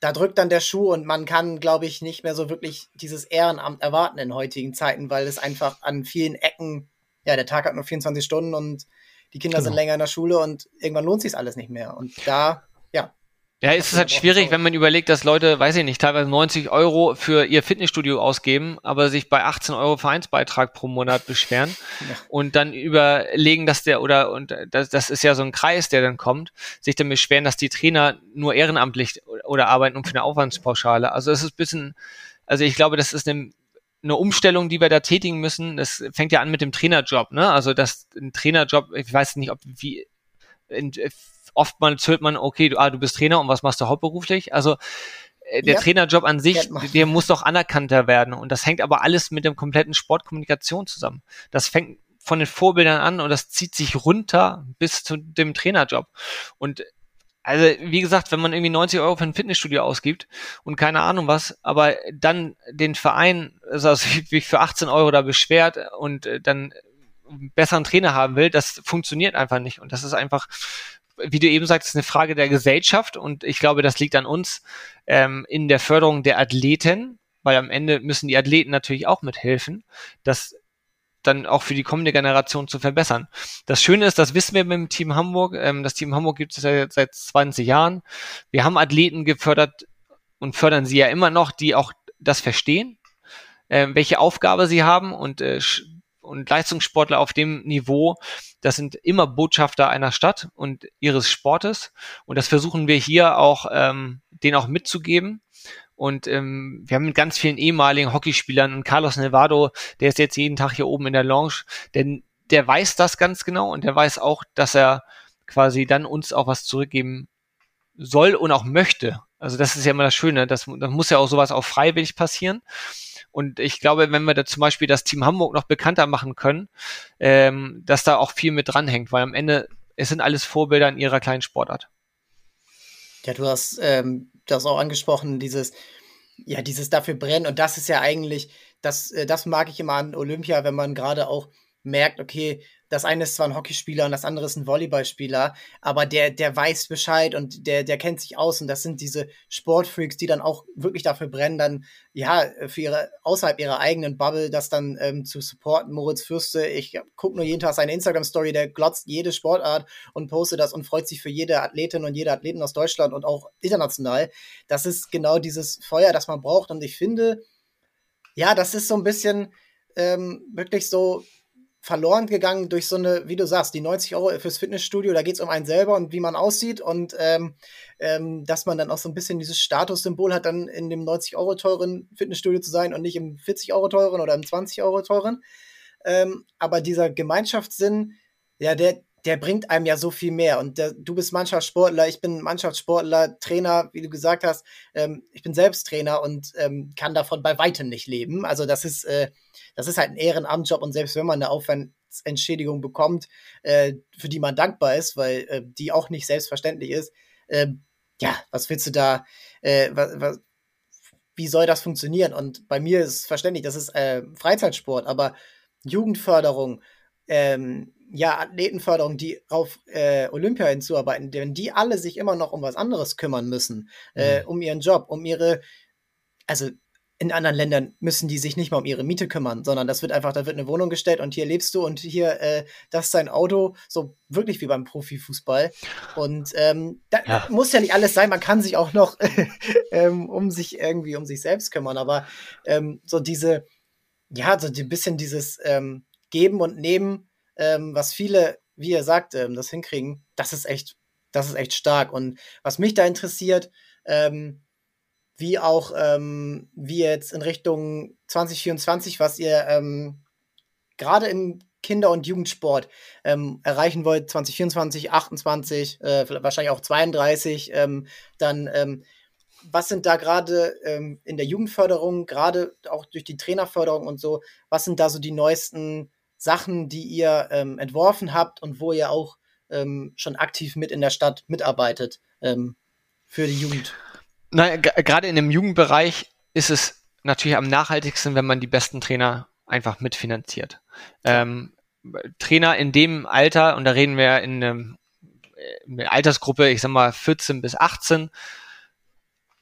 S1: da drückt dann der Schuh und man kann, glaube ich, nicht mehr so wirklich dieses Ehrenamt erwarten in heutigen Zeiten, weil es einfach an vielen Ecken, ja, der Tag hat nur 24 Stunden und die Kinder genau. sind länger in der Schule und irgendwann lohnt sich alles nicht mehr. Und da, ja,
S2: ja, es ist halt schwierig, wenn man überlegt, dass Leute, weiß ich nicht, teilweise 90 Euro für ihr Fitnessstudio ausgeben, aber sich bei 18 Euro Vereinsbeitrag pro Monat beschweren ja. und dann überlegen, dass der oder und das, das ist ja so ein Kreis, der dann kommt, sich dann beschweren, dass die Trainer nur ehrenamtlich oder arbeiten um für eine Aufwandspauschale. Also es ist ein bisschen, also ich glaube, das ist eine eine Umstellung, die wir da tätigen müssen. Das fängt ja an mit dem Trainerjob, ne? Also das ein Trainerjob, ich weiß nicht, ob wie oftmals hört man, okay, du, ah, du bist Trainer und was machst du hauptberuflich? Also äh, der ja, Trainerjob an sich, der muss doch anerkannter werden. Und das hängt aber alles mit dem kompletten Sportkommunikation zusammen. Das fängt von den Vorbildern an und das zieht sich runter bis zu dem Trainerjob. Und also, wie gesagt, wenn man irgendwie 90 Euro für ein Fitnessstudio ausgibt und keine Ahnung was, aber dann den Verein, also sich für 18 Euro da beschwert und äh, dann besseren Trainer haben will, das funktioniert einfach nicht. Und das ist einfach wie du eben sagst, eine Frage der Gesellschaft und ich glaube, das liegt an uns ähm, in der Förderung der Athleten, weil am Ende müssen die Athleten natürlich auch mithelfen, das dann auch für die kommende Generation zu verbessern. Das Schöne ist, das wissen wir mit dem Team Hamburg. Ähm, das Team Hamburg gibt es ja seit 20 Jahren. Wir haben Athleten gefördert und fördern sie ja immer noch, die auch das verstehen. äh, welche Aufgabe sie haben und äh, und Leistungssportler auf dem Niveau, das sind immer Botschafter einer Stadt und ihres Sportes. Und das versuchen wir hier auch, ähm, denen auch mitzugeben. Und ähm, wir haben mit ganz vielen ehemaligen Hockeyspielern und Carlos Nevado, der ist jetzt jeden Tag hier oben in der Lounge, denn der weiß das ganz genau und der weiß auch, dass er quasi dann uns auch was zurückgeben soll und auch möchte. Also das ist ja immer das Schöne, das, das muss ja auch sowas auch freiwillig passieren. Und ich glaube, wenn wir da zum Beispiel das Team Hamburg noch bekannter machen können, ähm, dass da auch viel mit dranhängt, weil am Ende, es sind alles Vorbilder in ihrer kleinen Sportart.
S1: Ja, du hast ähm, das auch angesprochen, dieses, ja, dieses dafür brennen. Und das ist ja eigentlich, das, äh, das mag ich immer an Olympia, wenn man gerade auch merkt, okay, das eine ist zwar ein Hockeyspieler und das andere ist ein Volleyballspieler, aber der, der weiß Bescheid und der, der kennt sich aus und das sind diese Sportfreaks, die dann auch wirklich dafür brennen, dann, ja, für ihre, außerhalb ihrer eigenen Bubble, das dann ähm, zu supporten. Moritz Fürste, ich gucke nur jeden Tag seine Instagram-Story, der glotzt jede Sportart und postet das und freut sich für jede Athletin und jede Athleten aus Deutschland und auch international. Das ist genau dieses Feuer, das man braucht und ich finde, ja, das ist so ein bisschen ähm, wirklich so verloren gegangen durch so eine, wie du sagst, die 90 Euro fürs Fitnessstudio, da geht es um einen selber und wie man aussieht und ähm, ähm, dass man dann auch so ein bisschen dieses Statussymbol hat, dann in dem 90 Euro teuren Fitnessstudio zu sein und nicht im 40 Euro teuren oder im 20 Euro teuren. Ähm, aber dieser Gemeinschaftssinn, ja, der, der bringt einem ja so viel mehr. Und der, du bist Mannschaftssportler, ich bin Mannschaftssportler, Trainer, wie du gesagt hast. Ähm, ich bin selbst Trainer und ähm, kann davon bei weitem nicht leben. Also das ist, äh, das ist halt ein Ehrenamtjob und selbst wenn man eine Aufwandsentschädigung bekommt, äh, für die man dankbar ist, weil äh, die auch nicht selbstverständlich ist, äh, ja, was willst du da, äh, was, was, wie soll das funktionieren? Und bei mir ist verständlich, das ist äh, Freizeitsport, aber Jugendförderung, ähm, ja, Athletenförderung, die auf äh, Olympia hinzuarbeiten, denn die alle sich immer noch um was anderes kümmern müssen, äh, mhm. um ihren Job, um ihre, also in anderen Ländern müssen die sich nicht mal um ihre Miete kümmern, sondern das wird einfach, da wird eine Wohnung gestellt und hier lebst du und hier, äh, das ist dein Auto, so wirklich wie beim Profifußball. Und ähm, da ja. muss ja nicht alles sein, man kann sich auch noch ähm, um sich irgendwie um sich selbst kümmern, aber ähm, so diese, ja, so ein bisschen dieses ähm, Geben und Nehmen, ähm, was viele, wie ihr sagt, ähm, das hinkriegen, das ist echt, das ist echt stark. Und was mich da interessiert, ähm, wie auch ähm, wie jetzt in Richtung 2024, was ihr ähm, gerade im Kinder- und Jugendsport ähm, erreichen wollt, 2024, 28, äh, wahrscheinlich auch 32, ähm, dann ähm, was sind da gerade ähm, in der Jugendförderung, gerade auch durch die Trainerförderung und so, was sind da so die neuesten Sachen, die ihr ähm, entworfen habt und wo ihr auch ähm, schon aktiv mit in der Stadt mitarbeitet ähm, für die Jugend?
S2: Na, gerade in dem Jugendbereich ist es natürlich am nachhaltigsten, wenn man die besten Trainer einfach mitfinanziert. Ähm, Trainer in dem Alter, und da reden wir in, einem, in einer Altersgruppe, ich sag mal 14 bis 18,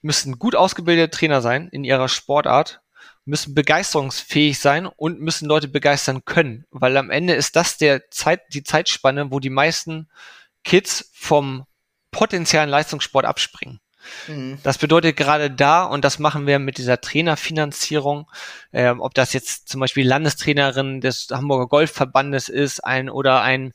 S2: müssen gut ausgebildete Trainer sein in ihrer Sportart müssen begeisterungsfähig sein und müssen Leute begeistern können, weil am Ende ist das der Zeit, die Zeitspanne, wo die meisten Kids vom potenziellen Leistungssport abspringen. Mhm. Das bedeutet gerade da, und das machen wir mit dieser Trainerfinanzierung, äh, ob das jetzt zum Beispiel Landestrainerin des Hamburger Golfverbandes ist, ein oder ein,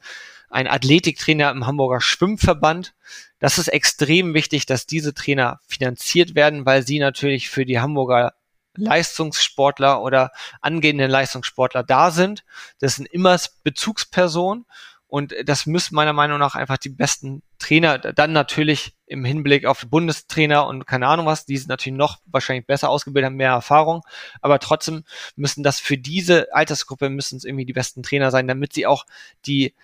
S2: ein Athletiktrainer im Hamburger Schwimmverband. Das ist extrem wichtig, dass diese Trainer finanziert werden, weil sie natürlich für die Hamburger Leistungssportler oder angehende Leistungssportler da sind. Das sind immer Bezugspersonen und das müssen meiner Meinung nach einfach die besten Trainer, dann natürlich im Hinblick auf Bundestrainer und keine Ahnung was, die sind natürlich noch wahrscheinlich besser ausgebildet, haben mehr Erfahrung, aber trotzdem müssen das für diese Altersgruppe müssen es irgendwie die besten Trainer sein, damit sie auch die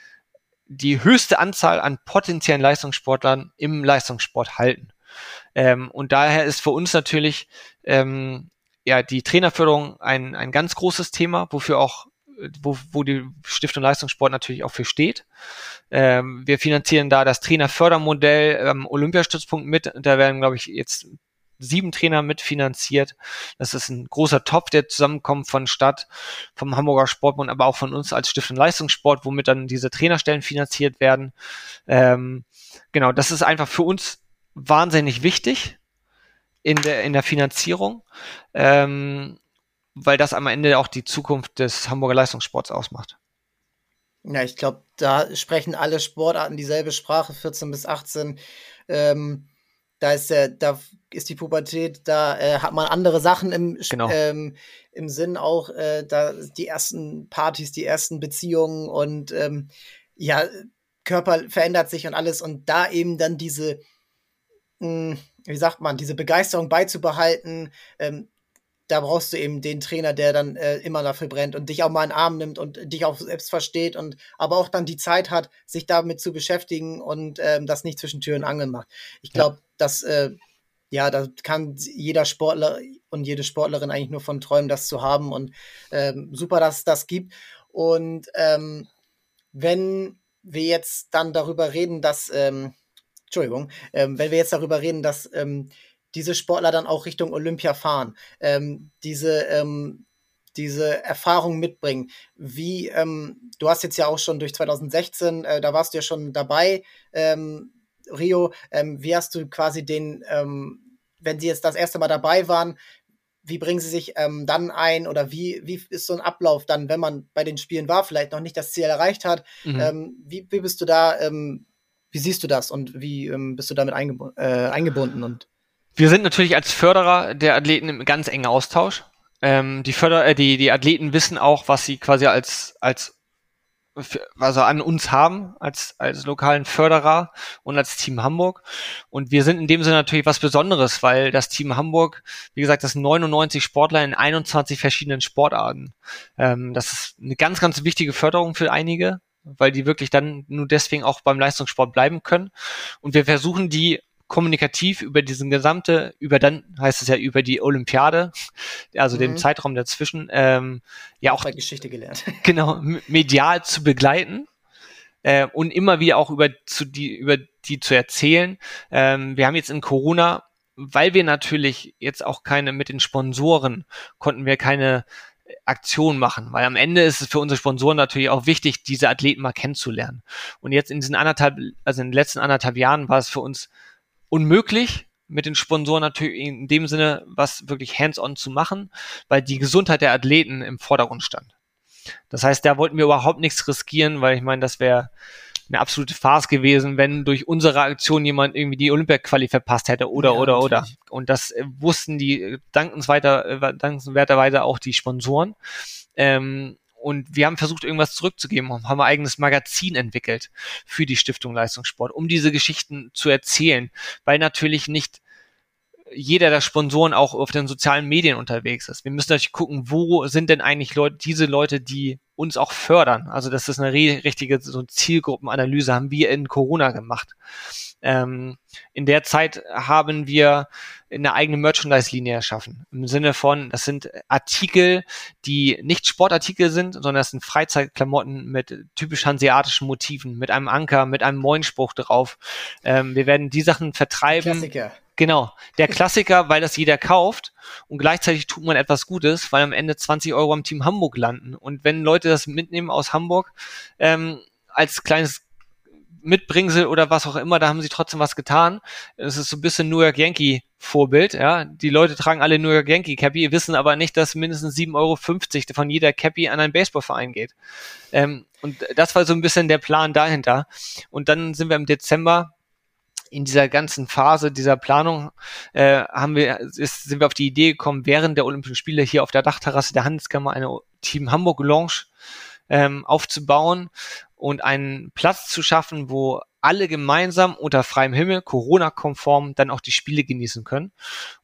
S2: die höchste Anzahl an potenziellen Leistungssportlern im Leistungssport halten. Ähm, und daher ist für uns natürlich ähm, ja die Trainerförderung ein, ein ganz großes Thema, wofür auch wo, wo die Stiftung Leistungssport natürlich auch für steht. Ähm, wir finanzieren da das Trainerfördermodell ähm, Olympiastützpunkt mit. Da werden, glaube ich, jetzt sieben Trainer mitfinanziert. Das ist ein großer Topf, der zusammenkommt von Stadt, vom Hamburger Sportbund, aber auch von uns als Stiftung Leistungssport, womit dann diese Trainerstellen finanziert werden. Ähm, genau, das ist einfach für uns wahnsinnig wichtig, in der, in der Finanzierung. Ähm, weil das am Ende auch die Zukunft des Hamburger Leistungssports ausmacht.
S1: Ja, ich glaube, da sprechen alle Sportarten dieselbe Sprache, 14 bis 18. Ähm, da ist der, da ist die Pubertät, da äh, hat man andere Sachen im, genau. ähm, im Sinn auch, äh, da die ersten Partys, die ersten Beziehungen und ähm, ja, Körper verändert sich und alles und da eben dann diese, mh, hm, wie sagt man, diese Begeisterung beizubehalten, ähm, da brauchst du eben den Trainer, der dann äh, immer dafür brennt und dich auch mal in den Arm nimmt und dich auch selbst versteht und aber auch dann die Zeit hat, sich damit zu beschäftigen und ähm, das nicht zwischen Tür und Angel macht. Ich glaube, ja. dass äh, ja, da kann jeder Sportler und jede Sportlerin eigentlich nur von träumen, das zu haben und ähm, super, dass es das gibt. Und ähm, wenn wir jetzt dann darüber reden, dass ähm, Entschuldigung, ähm, wenn wir jetzt darüber reden, dass ähm, diese Sportler dann auch Richtung Olympia fahren, ähm, diese, ähm, diese Erfahrung mitbringen. Wie, ähm, du hast jetzt ja auch schon durch 2016, äh, da warst du ja schon dabei, ähm, Rio, wie hast du quasi den, wenn sie jetzt das erste Mal dabei waren, wie bringen sie sich ähm, dann ein oder wie, wie ist so ein Ablauf dann, wenn man bei den Spielen war, vielleicht noch nicht das Ziel erreicht hat? Mhm. Ähm, wie, wie bist du da, ähm, wie siehst du das und wie ähm, bist du damit eingebu äh, eingebunden? Und
S2: wir sind natürlich als Förderer der Athleten im ganz engen Austausch. Ähm, die, Förder äh, die, die Athleten wissen auch, was sie quasi als, als also an uns haben als, als lokalen Förderer und als Team Hamburg. Und wir sind in dem Sinne natürlich was Besonderes, weil das Team Hamburg, wie gesagt, das sind 99 Sportler in 21 verschiedenen Sportarten. Ähm, das ist eine ganz, ganz wichtige Förderung für einige, weil die wirklich dann nur deswegen auch beim Leistungssport bleiben können. Und wir versuchen die kommunikativ über diesen gesamte, über dann heißt es ja über die Olympiade, also mhm. den Zeitraum dazwischen, ähm, ja auch
S1: bei Geschichte gelernt.
S2: Genau, medial zu begleiten äh, und immer wieder auch über zu die über die zu erzählen. Ähm, wir haben jetzt in Corona, weil wir natürlich jetzt auch keine mit den Sponsoren konnten wir keine Aktion machen, weil am Ende ist es für unsere Sponsoren natürlich auch wichtig, diese Athleten mal kennenzulernen. Und jetzt in diesen anderthalb, also in den letzten anderthalb Jahren war es für uns unmöglich, mit den Sponsoren natürlich in dem Sinne was wirklich hands-on zu machen, weil die Gesundheit der Athleten im Vordergrund stand. Das heißt, da wollten wir überhaupt nichts riskieren, weil ich meine, das wäre eine absolute Farce gewesen, wenn durch unsere Aktion jemand irgendwie die Olympia-Quali verpasst hätte oder, ja, oder, natürlich. oder. Und das äh, wussten die äh, dankensweiter, äh, dankenswerterweise auch die Sponsoren. Ähm, und wir haben versucht, irgendwas zurückzugeben, haben ein eigenes Magazin entwickelt für die Stiftung Leistungssport, um diese Geschichten zu erzählen, weil natürlich nicht jeder der Sponsoren auch auf den sozialen Medien unterwegs ist. Wir müssen natürlich gucken, wo sind denn eigentlich Leute, diese Leute, die uns auch fördern. Also das ist eine richtige so Zielgruppenanalyse, haben wir in Corona gemacht. Ähm, in der Zeit haben wir eine eigene Merchandise-Linie erschaffen. Im Sinne von, das sind Artikel, die nicht Sportartikel sind, sondern das sind Freizeitklamotten mit typisch hanseatischen Motiven, mit einem Anker, mit einem Moinspruch drauf. Ähm, wir werden die Sachen vertreiben. Klassiker. Genau, der Klassiker, weil das jeder kauft und gleichzeitig tut man etwas Gutes, weil am Ende 20 Euro am Team Hamburg landen. Und wenn Leute das mitnehmen aus Hamburg ähm, als kleines Mitbringsel oder was auch immer, da haben sie trotzdem was getan. Es ist so ein bisschen New York Yankee Vorbild, ja. Die Leute tragen alle New York Yankee Cappy, wissen aber nicht, dass mindestens 7,50 Euro von jeder Cappy an einen Baseballverein geht. Ähm, und das war so ein bisschen der Plan dahinter. Und dann sind wir im Dezember in dieser ganzen Phase dieser Planung äh, haben wir, ist, sind wir auf die Idee gekommen, während der Olympischen Spiele hier auf der Dachterrasse der Handelskammer eine Team Hamburg Lounge ähm, aufzubauen und einen Platz zu schaffen, wo alle gemeinsam unter freiem Himmel, Corona-konform, dann auch die Spiele genießen können.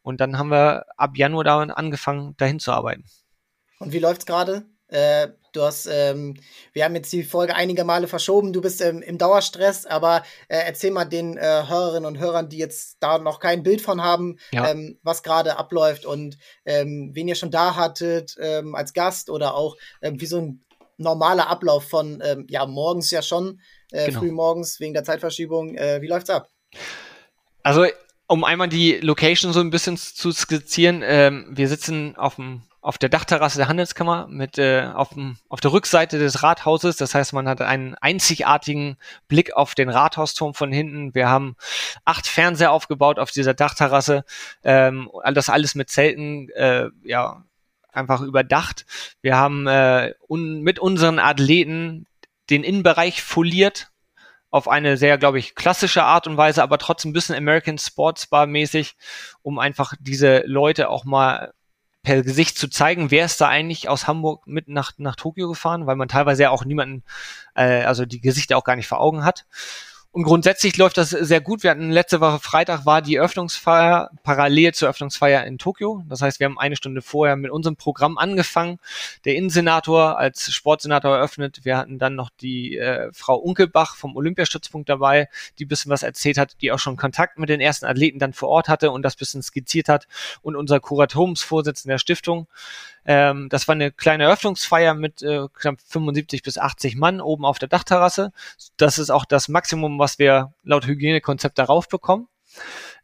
S2: Und dann haben wir ab Januar da angefangen, dahin zu arbeiten.
S1: Und wie läuft's gerade? Äh, du hast, ähm, wir haben jetzt die Folge einige Male verschoben. Du bist ähm, im Dauerstress, aber äh, erzähl mal den äh, Hörerinnen und Hörern, die jetzt da noch kein Bild von haben, ja. ähm, was gerade abläuft und ähm, wen ihr schon da hattet ähm, als Gast oder auch ähm, wie so ein normaler Ablauf von, ja, morgens ja schon, äh, genau. früh morgens wegen der Zeitverschiebung. Äh, wie läuft's ab?
S2: Also, um einmal die Location so ein bisschen zu skizzieren, ähm, wir sitzen auf dem auf der Dachterrasse der Handelskammer mit äh, auf, dem, auf der Rückseite des Rathauses. Das heißt, man hat einen einzigartigen Blick auf den Rathausturm von hinten. Wir haben acht Fernseher aufgebaut auf dieser Dachterrasse. Ähm, das alles mit Zelten, äh, ja, einfach überdacht. Wir haben äh, un mit unseren Athleten den Innenbereich foliert auf eine sehr, glaube ich, klassische Art und Weise, aber trotzdem ein bisschen American Sports Bar mäßig, um einfach diese Leute auch mal per Gesicht zu zeigen, wer ist da eigentlich aus Hamburg mit nach, nach Tokio gefahren, weil man teilweise ja auch niemanden, äh, also die Gesichter auch gar nicht vor Augen hat. Und grundsätzlich läuft das sehr gut. Wir hatten letzte Woche Freitag war die Öffnungsfeier parallel zur Öffnungsfeier in Tokio. Das heißt, wir haben eine Stunde vorher mit unserem Programm angefangen. Der Innensenator als Sportsenator eröffnet. Wir hatten dann noch die äh, Frau Unkelbach vom Olympiastützpunkt dabei, die bisschen was erzählt hat, die auch schon Kontakt mit den ersten Athleten dann vor Ort hatte und das bisschen skizziert hat. Und unser Kuratoriumsvorsitzender der Stiftung ähm, das war eine kleine Eröffnungsfeier mit äh, knapp 75 bis 80 Mann oben auf der Dachterrasse. Das ist auch das Maximum, was wir laut Hygienekonzept darauf bekommen.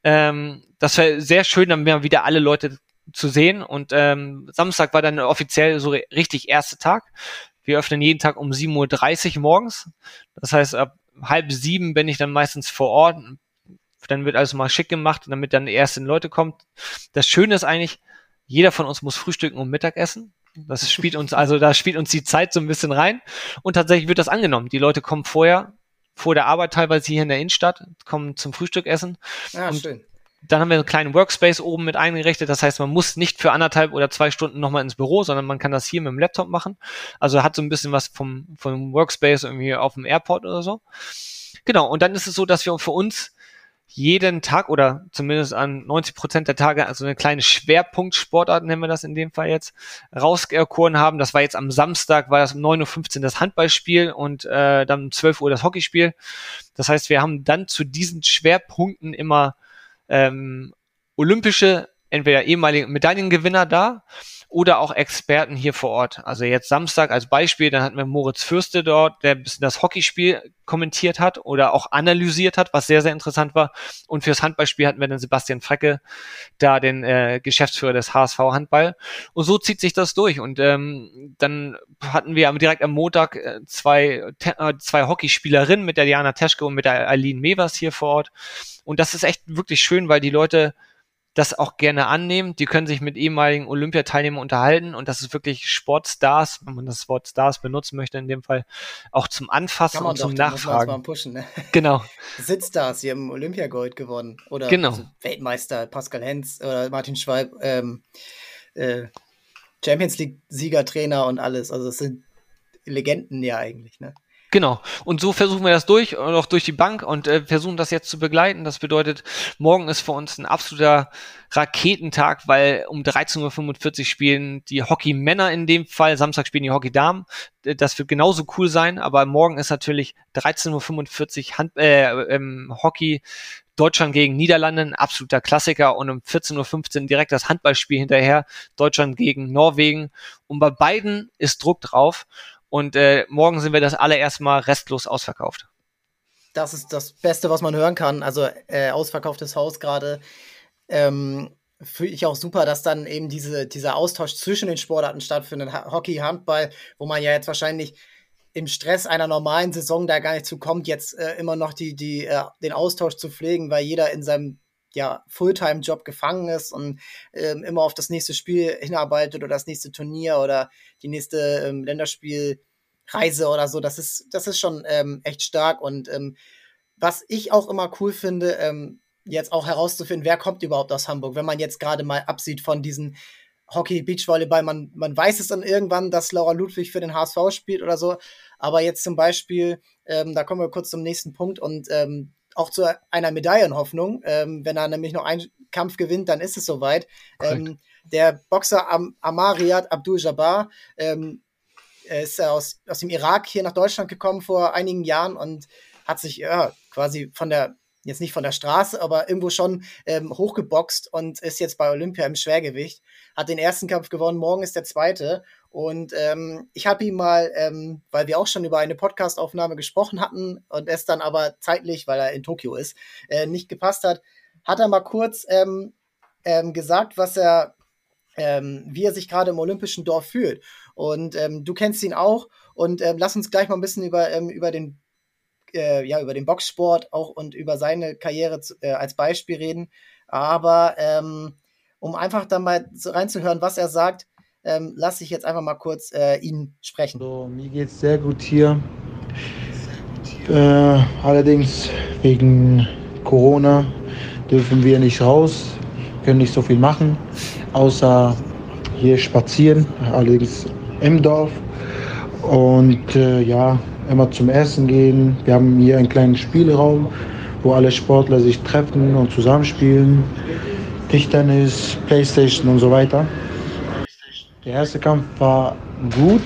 S2: Ähm, das war sehr schön, dann wieder alle Leute zu sehen. Und ähm, Samstag war dann offiziell so richtig erste Tag. Wir öffnen jeden Tag um 7.30 Uhr morgens. Das heißt, ab halb sieben bin ich dann meistens vor Ort. Dann wird alles mal schick gemacht, damit dann die ersten Leute kommen. Das Schöne ist eigentlich, jeder von uns muss frühstücken und Mittagessen. Das spielt uns, also da spielt uns die Zeit so ein bisschen rein. Und tatsächlich wird das angenommen. Die Leute kommen vorher, vor der Arbeit teilweise hier in der Innenstadt, kommen zum Frühstück essen. Ja, und schön. Dann haben wir einen kleinen Workspace oben mit eingerichtet. Das heißt, man muss nicht für anderthalb oder zwei Stunden nochmal ins Büro, sondern man kann das hier mit dem Laptop machen. Also hat so ein bisschen was vom, vom Workspace irgendwie auf dem Airport oder so. Genau. Und dann ist es so, dass wir für uns jeden Tag oder zumindest an 90 Prozent der Tage also eine kleine Schwerpunktsportart, nennen wir das in dem Fall jetzt, rauserkoren haben. Das war jetzt am Samstag, war das um 9.15 Uhr das Handballspiel und äh, dann um 12 Uhr das Hockeyspiel. Das heißt, wir haben dann zu diesen Schwerpunkten immer ähm, olympische, entweder ehemalige Medaillengewinner da oder auch Experten hier vor Ort. Also jetzt Samstag als Beispiel, dann hatten wir Moritz Fürste dort, der ein bisschen das Hockeyspiel kommentiert hat oder auch analysiert hat, was sehr, sehr interessant war. Und fürs Handballspiel hatten wir dann Sebastian Frecke, da den äh, Geschäftsführer des HSV Handball. Und so zieht sich das durch. Und ähm, dann hatten wir direkt am Montag äh, zwei, äh, zwei Hockeyspielerinnen mit der Diana Teschke und mit der Aline Mevers hier vor Ort. Und das ist echt wirklich schön, weil die Leute das auch gerne annehmen. Die können sich mit ehemaligen Olympiateilnehmern unterhalten und das ist wirklich Sportstars, wenn man das Wort Stars benutzen möchte in dem Fall, auch zum Anfassen und zum doch, Nachfragen. Pushen,
S1: ne? Genau. Sitzstars, die haben Olympiagold gewonnen oder
S2: genau. also
S1: Weltmeister Pascal Hens oder Martin Schwalb, ähm, äh, Champions League Siegertrainer und alles. Also es sind Legenden ja eigentlich, ne?
S2: Genau. Und so versuchen wir das durch und auch durch die Bank und äh, versuchen das jetzt zu begleiten. Das bedeutet, morgen ist für uns ein absoluter Raketentag, weil um 13.45 Uhr spielen die Hockey-Männer in dem Fall, Samstag spielen die Hockey-Damen. Äh, das wird genauso cool sein, aber morgen ist natürlich 13.45 Uhr Hand, äh, ähm, Hockey Deutschland gegen Niederlande, ein absoluter Klassiker und um 14.15 Uhr direkt das Handballspiel hinterher, Deutschland gegen Norwegen. Und bei beiden ist Druck drauf. Und äh, morgen sind wir das allererst mal restlos ausverkauft.
S1: Das ist das Beste, was man hören kann. Also äh, ausverkauftes Haus gerade. Ähm, Fühle ich auch super, dass dann eben diese, dieser Austausch zwischen den Sportarten stattfindet. Hockey, Handball, wo man ja jetzt wahrscheinlich im Stress einer normalen Saison da gar nicht zukommt, jetzt äh, immer noch die, die, äh, den Austausch zu pflegen, weil jeder in seinem ja, Fulltime-Job gefangen ist und ähm, immer auf das nächste Spiel hinarbeitet oder das nächste Turnier oder die nächste ähm, Länderspielreise oder so. Das ist, das ist schon ähm, echt stark. Und ähm, was ich auch immer cool finde, ähm, jetzt auch herauszufinden, wer kommt überhaupt aus Hamburg, wenn man jetzt gerade mal absieht von diesen Hockey, Beachvolleyball, man, man weiß es dann irgendwann, dass Laura Ludwig für den HSV spielt oder so. Aber jetzt zum Beispiel, ähm, da kommen wir kurz zum nächsten Punkt und auch zu einer Medaillenhoffnung. Ähm, wenn er nämlich noch einen Kampf gewinnt, dann ist es soweit. Ähm, der Boxer Am Amariat Abdul-Jabbar ähm, ist aus, aus dem Irak hier nach Deutschland gekommen vor einigen Jahren und hat sich ja, quasi von der, jetzt nicht von der Straße, aber irgendwo schon ähm, hochgeboxt und ist jetzt bei Olympia im Schwergewicht. Hat den ersten Kampf gewonnen, morgen ist der zweite. Und ähm, ich habe ihn mal, ähm, weil wir auch schon über eine Podcastaufnahme gesprochen hatten und es dann aber zeitlich, weil er in Tokio ist, äh, nicht gepasst hat, hat er mal kurz ähm, ähm, gesagt, was er, ähm, wie er sich gerade im Olympischen Dorf fühlt. Und ähm, du kennst ihn auch. Und lass uns gleich mal ein bisschen über, über den äh, ja, über den Boxsport auch und über seine Karriere zu, äh, als Beispiel reden. Aber um einfach dann mal reinzuhören, was er sagt, ähm, lasse ich jetzt einfach mal kurz äh, ihn sprechen.
S3: So, mir geht es sehr gut hier. Äh, allerdings wegen Corona dürfen wir nicht raus, können nicht so viel machen, außer hier spazieren, allerdings im Dorf. Und äh, ja, immer zum Essen gehen. Wir haben hier einen kleinen Spielraum, wo alle Sportler sich treffen und zusammenspielen. Tischtennis, Playstation und so weiter. Der erste Kampf war gut.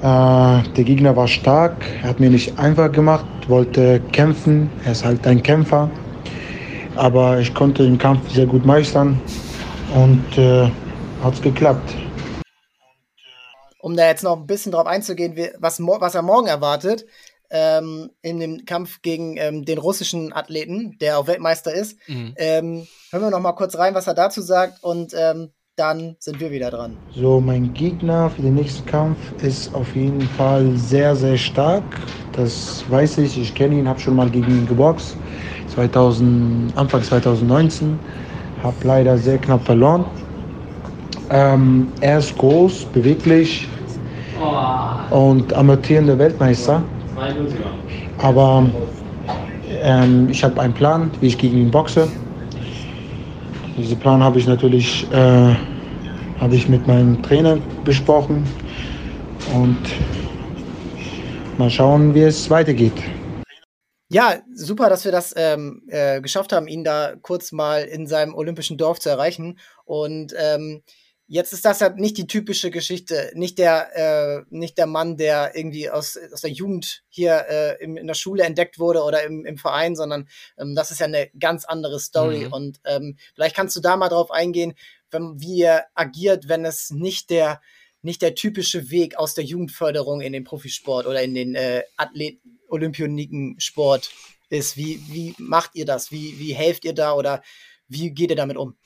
S3: Äh, der Gegner war stark, er hat mir nicht einfach gemacht, wollte kämpfen. Er ist halt ein Kämpfer. Aber ich konnte den Kampf sehr gut meistern und äh, hat es geklappt
S1: um da jetzt noch ein bisschen drauf einzugehen, was, was er morgen erwartet, ähm, in dem Kampf gegen ähm, den russischen Athleten, der auch Weltmeister ist. Mhm. Ähm, hören wir noch mal kurz rein, was er dazu sagt und ähm, dann sind wir wieder dran.
S3: So, mein Gegner für den nächsten Kampf ist auf jeden Fall sehr, sehr stark. Das weiß ich. Ich kenne ihn, habe schon mal gegen ihn geboxt. 2000, Anfang 2019. Habe leider sehr knapp verloren. Ähm, er ist groß, beweglich und amortierender Weltmeister. Aber ähm, ich habe einen Plan, wie ich gegen ihn boxe. Diesen Plan habe ich natürlich äh, habe ich mit meinem Trainer besprochen und mal schauen, wie es weitergeht.
S1: Ja, super, dass wir das ähm, äh, geschafft haben, ihn da kurz mal in seinem olympischen Dorf zu erreichen. Und ähm, Jetzt ist das ja nicht die typische Geschichte, nicht der, äh, nicht der Mann, der irgendwie aus, aus der Jugend hier äh, im, in der Schule entdeckt wurde oder im, im Verein, sondern ähm, das ist ja eine ganz andere Story. Mhm. Und ähm, vielleicht kannst du da mal drauf eingehen, wenn, wie er agiert, wenn es nicht der, nicht der typische Weg aus der Jugendförderung in den Profisport oder in den äh, Athlet Olympioniken-Sport ist. Wie, wie macht ihr das? Wie, wie helft ihr da oder wie geht ihr damit um?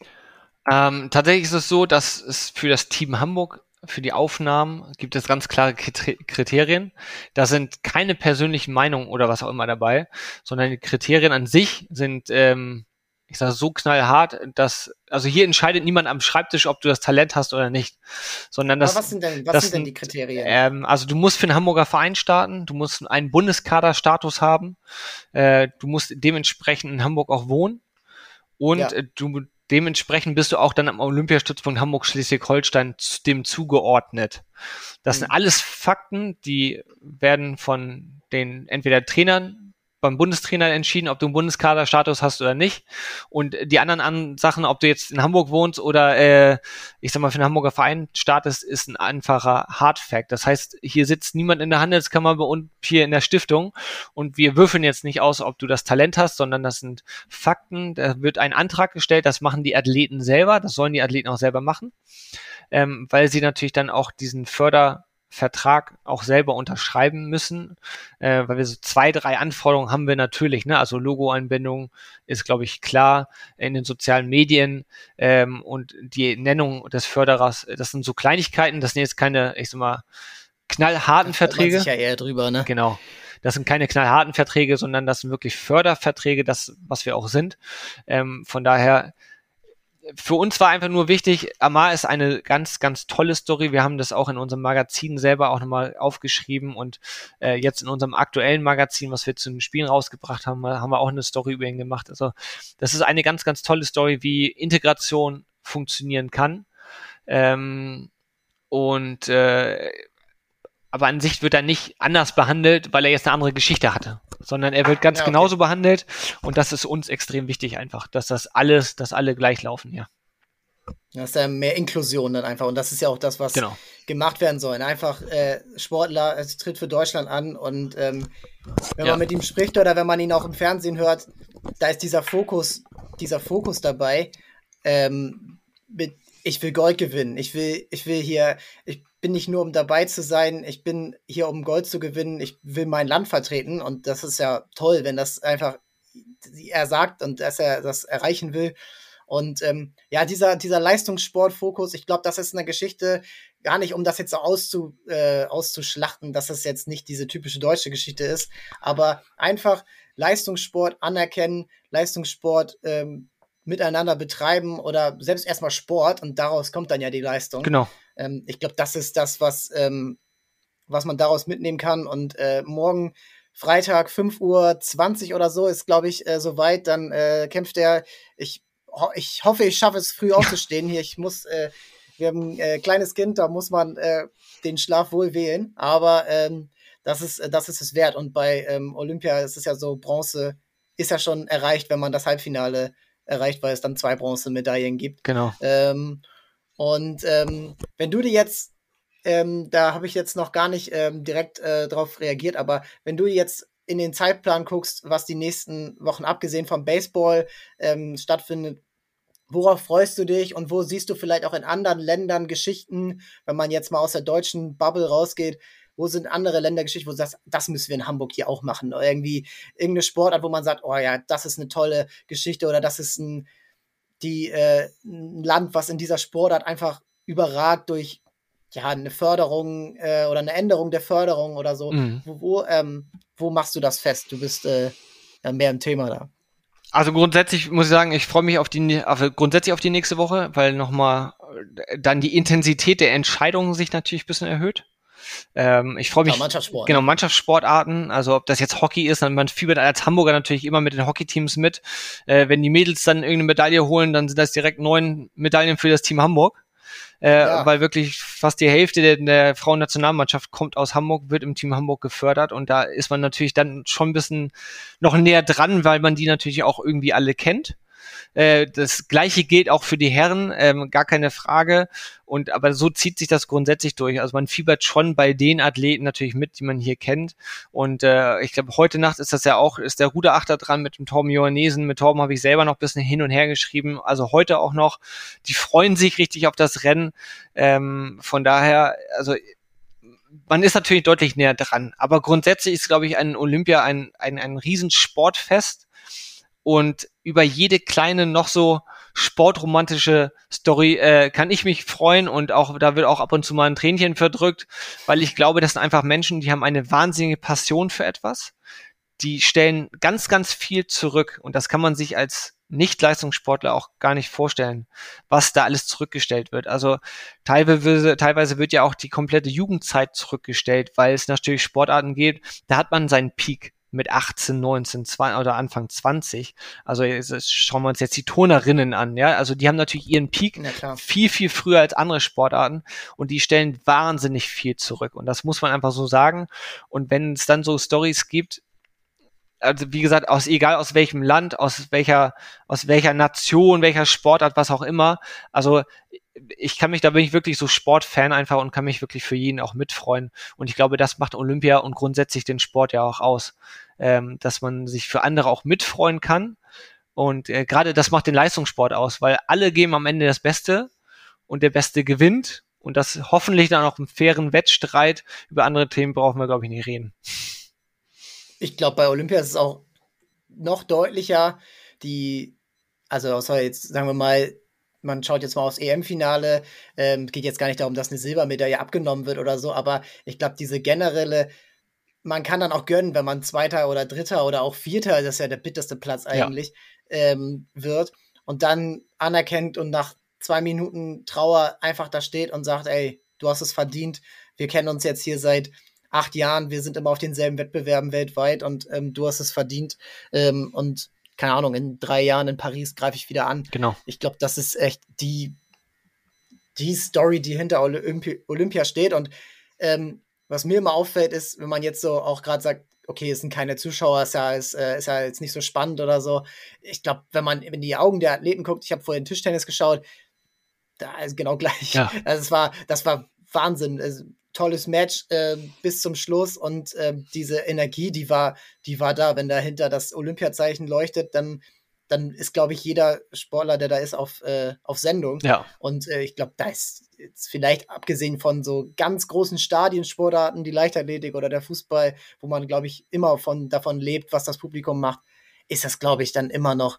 S2: Ähm, tatsächlich ist es so, dass es für das Team Hamburg für die Aufnahmen gibt es ganz klare Kriterien. Da sind keine persönlichen Meinungen oder was auch immer dabei, sondern die Kriterien an sich sind, ähm, ich sage so knallhart, dass also hier entscheidet niemand am Schreibtisch, ob du das Talent hast oder nicht, sondern das.
S1: Aber was sind denn, was das sind denn die Kriterien?
S2: Ähm, also du musst für einen Hamburger Verein starten, du musst einen Bundeskaderstatus haben, äh, du musst dementsprechend in Hamburg auch wohnen und ja. du dementsprechend bist du auch dann am Olympiastützpunkt Hamburg-Schleswig-Holstein dem zugeordnet. Das mhm. sind alles Fakten, die werden von den entweder Trainern beim Bundestrainer entschieden, ob du einen Bundeskaderstatus hast oder nicht. Und die anderen an Sachen, ob du jetzt in Hamburg wohnst oder äh, ich sag mal für einen Hamburger Verein startest, ist ein einfacher Hardfact. Das heißt, hier sitzt niemand in der Handelskammer und hier in der Stiftung und wir würfeln jetzt nicht aus, ob du das Talent hast, sondern das sind Fakten. Da wird ein Antrag gestellt, das machen die Athleten selber, das sollen die Athleten auch selber machen, ähm, weil sie natürlich dann auch diesen Förder Vertrag auch selber unterschreiben müssen, äh, weil wir so zwei, drei Anforderungen haben wir natürlich. Ne? Also Logo-Einbindung ist, glaube ich, klar in den sozialen Medien ähm, und die Nennung des Förderers, das sind so Kleinigkeiten, das sind jetzt keine, ich sag mal, knallharten Verträge.
S1: Sich ja eher drüber, ne?
S2: Genau. Das sind keine knallharten Verträge, sondern das sind wirklich Förderverträge, das, was wir auch sind. Ähm, von daher für uns war einfach nur wichtig, Amar ist eine ganz, ganz tolle Story. Wir haben das auch in unserem Magazin selber auch nochmal aufgeschrieben und äh, jetzt in unserem aktuellen Magazin, was wir zu den Spielen rausgebracht haben, haben wir auch eine Story über ihn gemacht. Also das ist eine ganz, ganz tolle Story, wie Integration funktionieren kann. Ähm, und äh, aber an sich wird er nicht anders behandelt, weil er jetzt eine andere Geschichte hatte, sondern er wird ganz ja, okay. genauso behandelt und das ist uns extrem wichtig einfach, dass das alles, dass alle gleich laufen, ja.
S1: Das ist ja mehr Inklusion dann einfach und das ist ja auch das, was genau. gemacht werden soll. Einfach äh, Sportler, es tritt für Deutschland an und ähm, wenn ja. man mit ihm spricht oder wenn man ihn auch im Fernsehen hört, da ist dieser Fokus, dieser Fokus dabei, ähm, mit ich will Gold gewinnen, ich will, ich will hier, ich bin nicht nur, um dabei zu sein, ich bin hier, um Gold zu gewinnen, ich will mein Land vertreten und das ist ja toll, wenn das einfach er sagt und dass er das erreichen will. Und ähm, ja, dieser, dieser Leistungssportfokus, ich glaube, das ist eine Geschichte, gar nicht, um das jetzt so auszu, äh, auszuschlachten, dass es jetzt nicht diese typische deutsche Geschichte ist, aber einfach Leistungssport anerkennen, Leistungssport ähm, miteinander betreiben oder selbst erstmal Sport und daraus kommt dann ja die Leistung.
S2: Genau.
S1: Ähm, ich glaube, das ist das, was, ähm, was man daraus mitnehmen kann. Und äh, morgen Freitag 5.20 Uhr oder so ist, glaube ich, äh, soweit. Dann äh, kämpft er. Ich, ho ich hoffe, ich schaffe es früh aufzustehen hier. Ich muss, äh, wir haben ein äh, kleines Kind, da muss man äh, den Schlaf wohl wählen. Aber ähm, das ist, das ist es wert. Und bei ähm, Olympia ist es ja so, Bronze ist ja schon erreicht, wenn man das Halbfinale erreicht, weil es dann zwei Bronzemedaillen gibt.
S2: Genau.
S1: Ähm, und ähm, wenn du dir jetzt, ähm, da habe ich jetzt noch gar nicht ähm, direkt äh, drauf reagiert, aber wenn du jetzt in den Zeitplan guckst, was die nächsten Wochen abgesehen vom Baseball ähm, stattfindet, worauf freust du dich und wo siehst du vielleicht auch in anderen Ländern Geschichten, wenn man jetzt mal aus der deutschen Bubble rausgeht, wo sind andere Ländergeschichten, wo du sagst, das müssen wir in Hamburg hier auch machen? Oder irgendwie irgendeine Sportart, wo man sagt, oh ja, das ist eine tolle Geschichte oder das ist ein, die, äh, ein Land, was in dieser Sportart einfach überragt durch ja, eine Förderung äh, oder eine Änderung der Förderung oder so. Mhm. Wo, wo, ähm, wo machst du das fest? Du bist äh, mehr im Thema da.
S2: Also grundsätzlich muss ich sagen, ich freue mich auf die auf, grundsätzlich auf die nächste Woche, weil nochmal äh, dann die Intensität der Entscheidungen sich natürlich ein bisschen erhöht. Ähm, ich freue mich. Ja,
S1: Mannschaftssport.
S2: Genau, Mannschaftssportarten. Also ob das jetzt Hockey ist, dann man fiebert als Hamburger natürlich immer mit den Hockeyteams mit. Äh, wenn die Mädels dann irgendeine Medaille holen, dann sind das direkt neun Medaillen für das Team Hamburg. Äh, ja. weil wirklich fast die Hälfte der, der Frauennationalmannschaft kommt aus Hamburg, wird im Team Hamburg gefördert und da ist man natürlich dann schon ein bisschen noch näher dran, weil man die natürlich auch irgendwie alle kennt. Äh, das gleiche gilt auch für die Herren, ähm, gar keine Frage. Und aber so zieht sich das grundsätzlich durch. Also man fiebert schon bei den Athleten natürlich mit, die man hier kennt. Und äh, ich glaube, heute Nacht ist das ja auch, ist der Ruderachter dran mit dem Torben Johannesen. Mit Torben habe ich selber noch ein bisschen hin und her geschrieben. Also heute auch noch. Die freuen sich richtig auf das Rennen. Ähm, von daher, also man ist natürlich deutlich näher dran. Aber grundsätzlich ist, glaube ich, ein Olympia ein, ein, ein Riesensportfest und über jede kleine noch so sportromantische Story äh, kann ich mich freuen und auch da wird auch ab und zu mal ein Tränchen verdrückt, weil ich glaube, das sind einfach Menschen, die haben eine wahnsinnige Passion für etwas. Die stellen ganz, ganz viel zurück und das kann man sich als nicht-Leistungssportler auch gar nicht vorstellen, was da alles zurückgestellt wird. Also teilweise, teilweise wird ja auch die komplette Jugendzeit zurückgestellt, weil es natürlich Sportarten geht, da hat man seinen Peak mit 18, 19, 20 oder Anfang 20. Also jetzt, schauen wir uns jetzt die Turnerinnen an, ja. Also die haben natürlich ihren Peak ja, viel, viel früher als andere Sportarten und die stellen wahnsinnig viel zurück. Und das muss man einfach so sagen. Und wenn es dann so Stories gibt, also wie gesagt, aus egal aus welchem Land, aus welcher, aus welcher Nation, welcher Sportart, was auch immer. Also ich kann mich, da bin ich wirklich so Sportfan einfach und kann mich wirklich für jeden auch mitfreuen. Und ich glaube, das macht Olympia und grundsätzlich den Sport ja auch aus, ähm, dass man sich für andere auch mitfreuen kann. Und äh, gerade das macht den Leistungssport aus, weil alle geben am Ende das Beste und der Beste gewinnt. Und das hoffentlich dann auch im fairen Wettstreit. Über andere Themen brauchen wir, glaube ich, nicht reden.
S1: Ich glaube, bei Olympia ist es auch noch deutlicher, die, also außer jetzt, sagen wir mal, man schaut jetzt mal aufs EM-Finale, ähm, geht jetzt gar nicht darum, dass eine Silbermedaille abgenommen wird oder so, aber ich glaube, diese generelle, man kann dann auch gönnen, wenn man Zweiter oder Dritter oder auch Vierter, das ist ja der bitterste Platz eigentlich, ja. ähm, wird und dann anerkennt und nach zwei Minuten Trauer einfach da steht und sagt, ey, du hast es verdient, wir kennen uns jetzt hier seit acht Jahren, wir sind immer auf denselben Wettbewerben weltweit und ähm, du hast es verdient ähm, und keine Ahnung, in drei Jahren in Paris greife ich wieder an.
S2: Genau.
S1: Ich glaube, das ist echt die, die Story, die hinter Olympi Olympia steht. Und ähm, was mir immer auffällt, ist, wenn man jetzt so auch gerade sagt, okay, es sind keine Zuschauer, ist ja, ist, äh, ist ja jetzt nicht so spannend oder so. Ich glaube, wenn man in die Augen der Athleten guckt, ich habe vorhin Tischtennis geschaut, da ist genau gleich. Ja. Also es war, das war Wahnsinn. Also, tolles Match äh, bis zum Schluss und äh, diese Energie, die war, die war da. Wenn dahinter das Olympiazeichen leuchtet, dann, dann ist, glaube ich, jeder Sportler, der da ist, auf, äh, auf Sendung.
S2: Ja.
S1: Und äh, ich glaube, da ist jetzt vielleicht abgesehen von so ganz großen Stadiensportarten, die Leichtathletik oder der Fußball, wo man, glaube ich, immer von, davon lebt, was das Publikum macht, ist das, glaube ich, dann immer noch,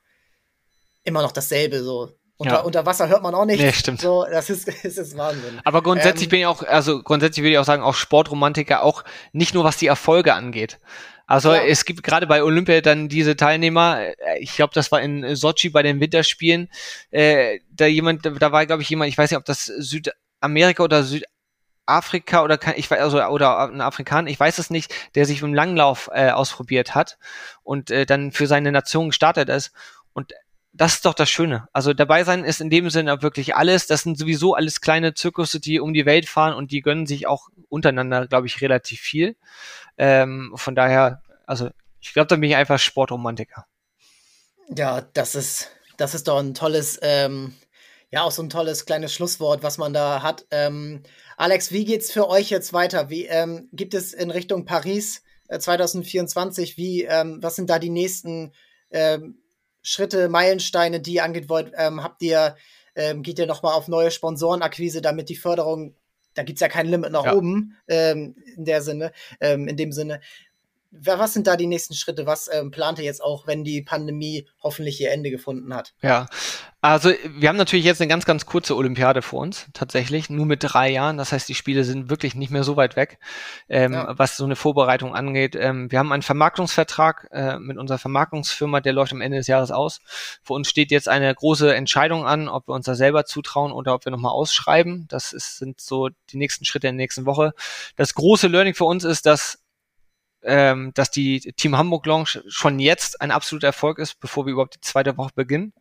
S1: immer noch dasselbe. So unter, ja. unter Wasser hört man auch nicht.
S2: Nee, stimmt.
S1: So, das ist, das ist Wahnsinn.
S2: Aber grundsätzlich ähm, bin ich auch, also grundsätzlich würde ich auch sagen, auch Sportromantiker, auch nicht nur was die Erfolge angeht. Also ja. es gibt gerade bei Olympia dann diese Teilnehmer, äh, ich glaube, das war in Sochi bei den Winterspielen, äh, da jemand, da war glaube ich jemand, ich weiß nicht, ob das Südamerika oder Südafrika oder ich weiß also oder ein Afrikaner, ich weiß es nicht, der sich im Langlauf äh, ausprobiert hat und äh, dann für seine Nation gestartet ist und das ist doch das Schöne. Also dabei sein ist in dem Sinne wirklich alles. Das sind sowieso alles kleine Zirkusse, die um die Welt fahren und die gönnen sich auch untereinander, glaube ich, relativ viel. Ähm, von daher, also ich glaube, da bin ich einfach Sportromantiker.
S1: Ja, das ist, das ist doch ein tolles, ähm, ja, auch so ein tolles kleines Schlusswort, was man da hat. Ähm, Alex, wie geht's für euch jetzt weiter? Wie ähm, gibt es in Richtung Paris äh, 2024? Wie, ähm, was sind da die nächsten ähm, Schritte, Meilensteine, die ihr angeht wollt, ähm, habt ihr, ähm, geht ihr nochmal auf neue Sponsorenakquise, damit die Förderung, da gibt's ja kein Limit nach ja. oben, ähm, in der Sinne, ähm, in dem Sinne was sind da die nächsten Schritte? Was ähm, plant ihr jetzt auch, wenn die Pandemie hoffentlich ihr Ende gefunden hat?
S2: Ja, also wir haben natürlich jetzt eine ganz, ganz kurze Olympiade vor uns, tatsächlich, nur mit drei Jahren. Das heißt, die Spiele sind wirklich nicht mehr so weit weg, ähm, ja. was so eine Vorbereitung angeht. Ähm, wir haben einen Vermarktungsvertrag äh, mit unserer Vermarktungsfirma, der läuft am Ende des Jahres aus. Für uns steht jetzt eine große Entscheidung an, ob wir uns da selber zutrauen oder ob wir nochmal ausschreiben. Das ist, sind so die nächsten Schritte in der nächsten Woche. Das große Learning für uns ist, dass ähm, dass die Team Hamburg Lounge schon jetzt ein absoluter Erfolg ist, bevor wir überhaupt die zweite Woche beginnen.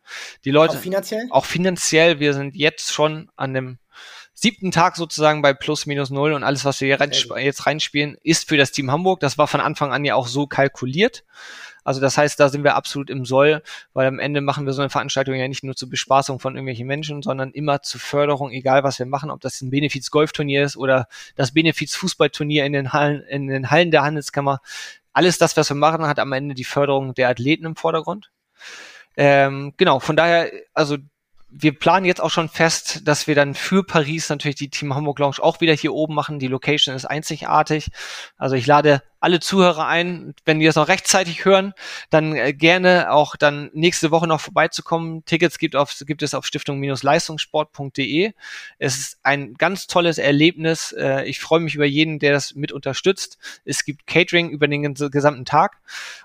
S2: Die Leute
S1: auch finanziell?
S2: Auch finanziell. Wir sind jetzt schon an dem siebten Tag sozusagen bei plus minus null und alles, was wir jetzt reinspielen, ist für das Team Hamburg. Das war von Anfang an ja auch so kalkuliert. Also das heißt, da sind wir absolut im Soll, weil am Ende machen wir so eine Veranstaltung ja nicht nur zur Bespaßung von irgendwelchen Menschen, sondern immer zur Förderung, egal was wir machen, ob das ein Benefiz-Golfturnier ist oder das Benefiz-Fußballturnier in den Hallen, in den Hallen der Handelskammer. Alles das, was wir machen, hat am Ende die Förderung der Athleten im Vordergrund. Ähm, genau, von daher, also wir planen jetzt auch schon fest, dass wir dann für Paris natürlich die Team Hamburg Lounge auch wieder hier oben machen. Die Location ist einzigartig. Also ich lade alle Zuhörer ein, wenn die das noch rechtzeitig hören, dann äh, gerne auch dann nächste Woche noch vorbeizukommen. Tickets gibt, auf, gibt es auf stiftung-leistungssport.de. Es ist ein ganz tolles Erlebnis. Äh, ich freue mich über jeden, der das mit unterstützt. Es gibt Catering über den gesamten Tag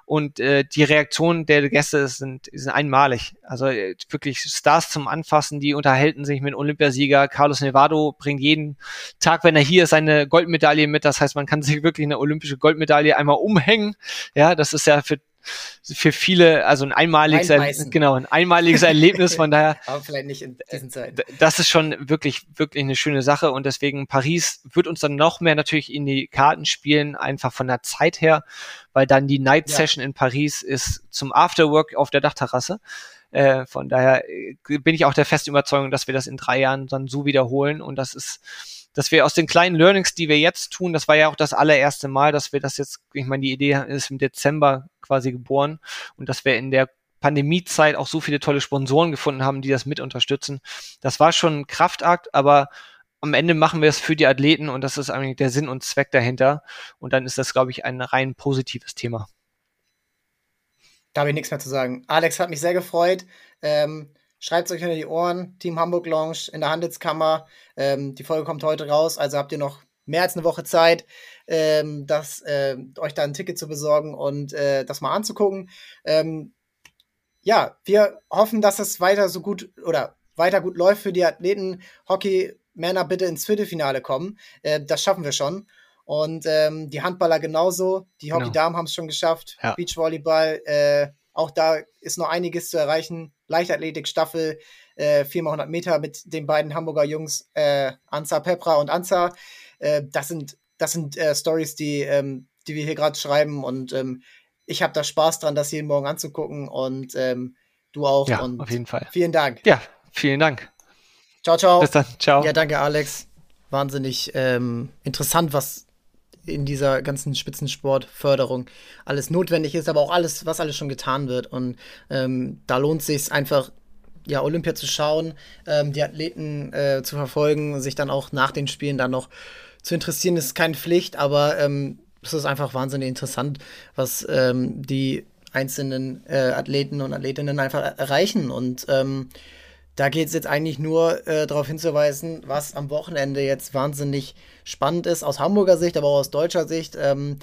S2: und äh, die Reaktionen der Gäste sind, sind einmalig. Also äh, wirklich Stars zum Anfassen, die unterhalten sich mit Olympiasieger. Carlos Nevado bringt jeden Tag, wenn er hier ist, seine Goldmedaille mit. Das heißt, man kann sich wirklich eine olympische Goldmedaille Goldmedaille einmal umhängen. Ja, das ist ja für für viele, also ein einmaliges, genau, ein einmaliges Erlebnis, von daher.
S1: Aber vielleicht nicht in diesen Zeiten.
S2: Das ist schon wirklich, wirklich eine schöne Sache und deswegen Paris wird uns dann noch mehr natürlich in die Karten spielen, einfach von der Zeit her, weil dann die Night Session ja. in Paris ist zum Afterwork auf der Dachterrasse. Äh, von daher äh, bin ich auch der festen Überzeugung, dass wir das in drei Jahren dann so wiederholen und das ist dass wir aus den kleinen Learnings, die wir jetzt tun, das war ja auch das allererste Mal, dass wir das jetzt, ich meine, die Idee ist im Dezember quasi geboren und dass wir in der Pandemiezeit auch so viele tolle Sponsoren gefunden haben, die das mit unterstützen. Das war schon ein Kraftakt, aber am Ende machen wir es für die Athleten und das ist eigentlich der Sinn und Zweck dahinter. Und dann ist das, glaube ich, ein rein positives Thema.
S1: Da habe ich nichts mehr zu sagen. Alex hat mich sehr gefreut. Ähm, Schreibt es euch hinter die Ohren. Team Hamburg Lounge in der Handelskammer. Ähm, die Folge kommt heute raus, also habt ihr noch mehr als eine Woche Zeit, ähm, das, äh, euch da ein Ticket zu besorgen und äh, das mal anzugucken. Ähm, ja, wir hoffen, dass es weiter so gut oder weiter gut läuft für die Athleten. Hockey Männer bitte ins Viertelfinale kommen. Äh, das schaffen wir schon. Und ähm, die Handballer genauso. Die Hockey-Damen genau. haben es schon geschafft. Ja. Beachvolleyball, äh, auch da ist noch einiges zu erreichen. Leichtathletik-Staffel, äh, 4x100 Meter mit den beiden Hamburger Jungs, äh, Anza Pepra und Anza. Äh, das sind, das sind äh, Stories, die, ähm, die wir hier gerade schreiben und ähm, ich habe da Spaß dran, das jeden Morgen anzugucken und ähm, du auch.
S2: Ja,
S1: und
S2: auf jeden Fall.
S1: Vielen Dank.
S2: Ja, vielen Dank.
S1: Ciao, ciao.
S2: Bis dann. Ciao.
S1: Ja, danke, Alex. Wahnsinnig ähm, interessant, was in dieser ganzen Spitzensportförderung alles notwendig ist, aber auch alles, was alles schon getan wird. Und ähm, da lohnt sich einfach, ja, Olympia zu schauen, ähm, die Athleten äh, zu verfolgen, sich dann auch nach den Spielen dann noch zu interessieren, ist keine Pflicht, aber ähm, es ist einfach wahnsinnig interessant, was ähm, die einzelnen äh, Athleten und Athletinnen einfach erreichen. Und ähm, da geht es jetzt eigentlich nur äh, darauf hinzuweisen, was am Wochenende jetzt wahnsinnig spannend ist, aus Hamburger Sicht, aber auch aus deutscher Sicht. Ähm,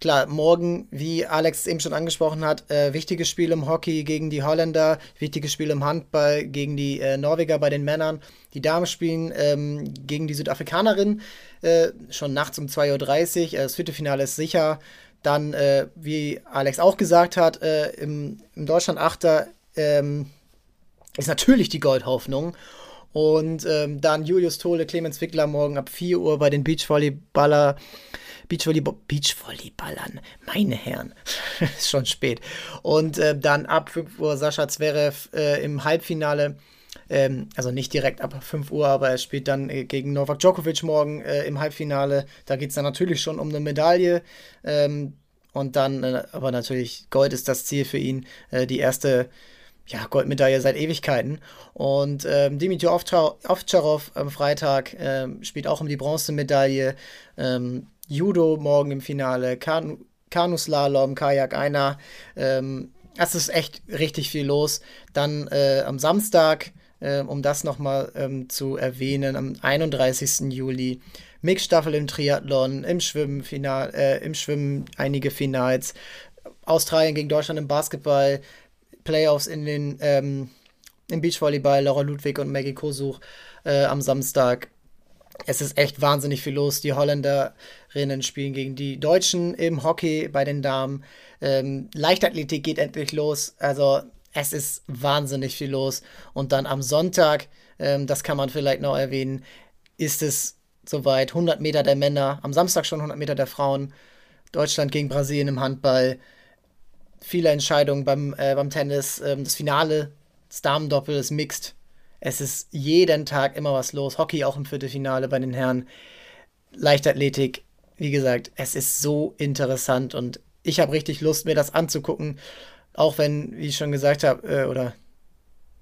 S1: klar, morgen, wie Alex eben schon angesprochen hat, äh, wichtiges Spiel im Hockey gegen die Holländer, wichtiges Spiel im Handball gegen die äh, Norweger bei den Männern. Die Damen spielen ähm, gegen die Südafrikanerin äh, schon nachts um 2.30 Uhr. Äh, das Viertelfinale ist sicher. Dann, äh, wie Alex auch gesagt hat, im, im Deutschland-Achter ähm, ist natürlich die Goldhoffnung. Und ähm, dann Julius Tole, Clemens Wickler morgen ab 4 Uhr bei den Beachvolleyballer. Beachvolleyball, Beachvolleyballern, meine Herren, ist schon spät. Und äh, dann ab 5 Uhr Sascha Zverev äh, im Halbfinale. Ähm, also nicht direkt ab 5 Uhr, aber er spielt dann äh, gegen Novak Djokovic morgen äh, im Halbfinale. Da geht es dann natürlich schon um eine Medaille. Ähm, und dann, äh, aber natürlich, Gold ist das Ziel für ihn. Äh, die erste ja, Goldmedaille seit Ewigkeiten. Und ähm, Dimitri Ovtcharov am Freitag ähm, spielt auch um die Bronzemedaille. Ähm, Judo morgen im Finale, kan Kanuslalom, Kajak einer. Ähm, es ist echt richtig viel los. Dann äh, am Samstag, äh, um das nochmal ähm, zu erwähnen, am 31. Juli Mixstaffel im Triathlon, im Schwimmen, Final, äh, im Schwimmen einige Finals, Australien gegen Deutschland im Basketball, Playoffs in den ähm, im Beachvolleyball, Laura Ludwig und Maggie Kosuch äh, am Samstag. Es ist echt wahnsinnig viel los. Die Holländerinnen spielen gegen die Deutschen im Hockey bei den Damen. Ähm, Leichtathletik geht endlich los. Also es ist wahnsinnig viel los. Und dann am Sonntag, ähm, das kann man vielleicht noch erwähnen, ist es soweit 100 Meter der Männer, am Samstag schon 100 Meter der Frauen. Deutschland gegen Brasilien im Handball viele Entscheidungen beim, äh, beim Tennis. Ähm, das Finale, das Damendoppel ist mixed. Es ist jeden Tag immer was los. Hockey auch im Viertelfinale bei den Herren. Leichtathletik, wie gesagt, es ist so interessant und ich habe richtig Lust, mir das anzugucken. Auch wenn, wie ich schon gesagt habe, äh, oder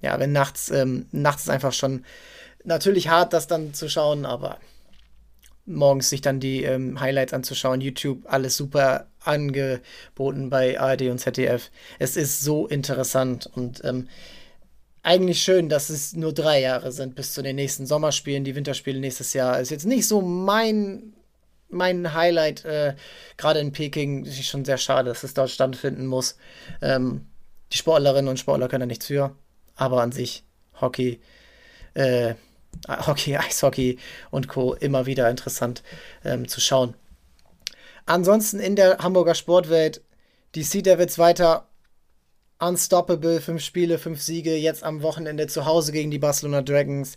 S1: ja, wenn nachts, ähm, nachts ist einfach schon natürlich hart, das dann zu schauen, aber morgens sich dann die ähm, Highlights anzuschauen, YouTube, alles super angeboten bei ARD und ZDF. Es ist so interessant und ähm, eigentlich schön, dass es nur drei Jahre sind bis zu den nächsten Sommerspielen. Die Winterspiele nächstes Jahr ist jetzt nicht so mein, mein Highlight. Äh, Gerade in Peking ist es schon sehr schade, dass es dort stattfinden muss. Ähm, die Sportlerinnen und Sportler können da nichts für, aber an sich Hockey. Äh, Hockey, Eishockey und Co. immer wieder interessant ähm, zu schauen. Ansonsten in der Hamburger Sportwelt, die Sea Devils weiter unstoppable, fünf Spiele, fünf Siege, jetzt am Wochenende zu Hause gegen die Barcelona Dragons.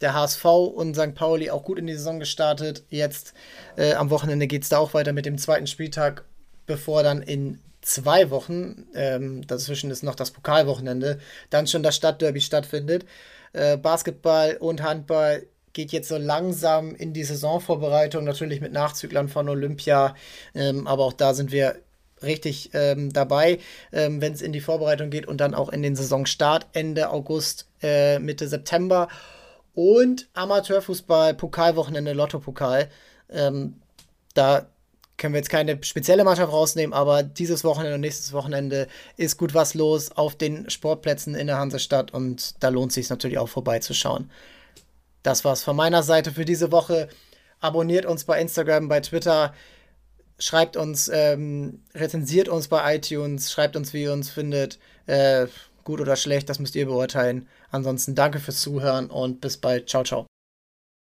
S1: Der HSV und St. Pauli auch gut in die Saison gestartet. Jetzt äh, am Wochenende geht es da auch weiter mit dem zweiten Spieltag, bevor dann in zwei Wochen, ähm, dazwischen ist noch das Pokalwochenende, dann schon das Stadtderby stattfindet. Äh, Basketball und Handball geht jetzt so langsam in die Saisonvorbereitung, natürlich mit Nachzüglern von Olympia, ähm, aber auch da sind wir richtig ähm, dabei, ähm, wenn es in die Vorbereitung geht und dann auch in den Saisonstart Ende August, äh, Mitte September. Und Amateurfußball, Pokalwochenende, Lotto-Pokal. Ähm, da können wir jetzt keine spezielle Mannschaft rausnehmen, aber dieses Wochenende und nächstes Wochenende ist gut was los auf den Sportplätzen in der Hansestadt und da lohnt es sich natürlich auch vorbeizuschauen. Das war's von meiner Seite für diese Woche. Abonniert uns bei Instagram, bei Twitter, schreibt uns, ähm, rezensiert uns bei iTunes, schreibt uns, wie ihr uns findet. Äh, gut oder schlecht, das müsst ihr beurteilen. Ansonsten danke fürs Zuhören und bis bald. Ciao, ciao.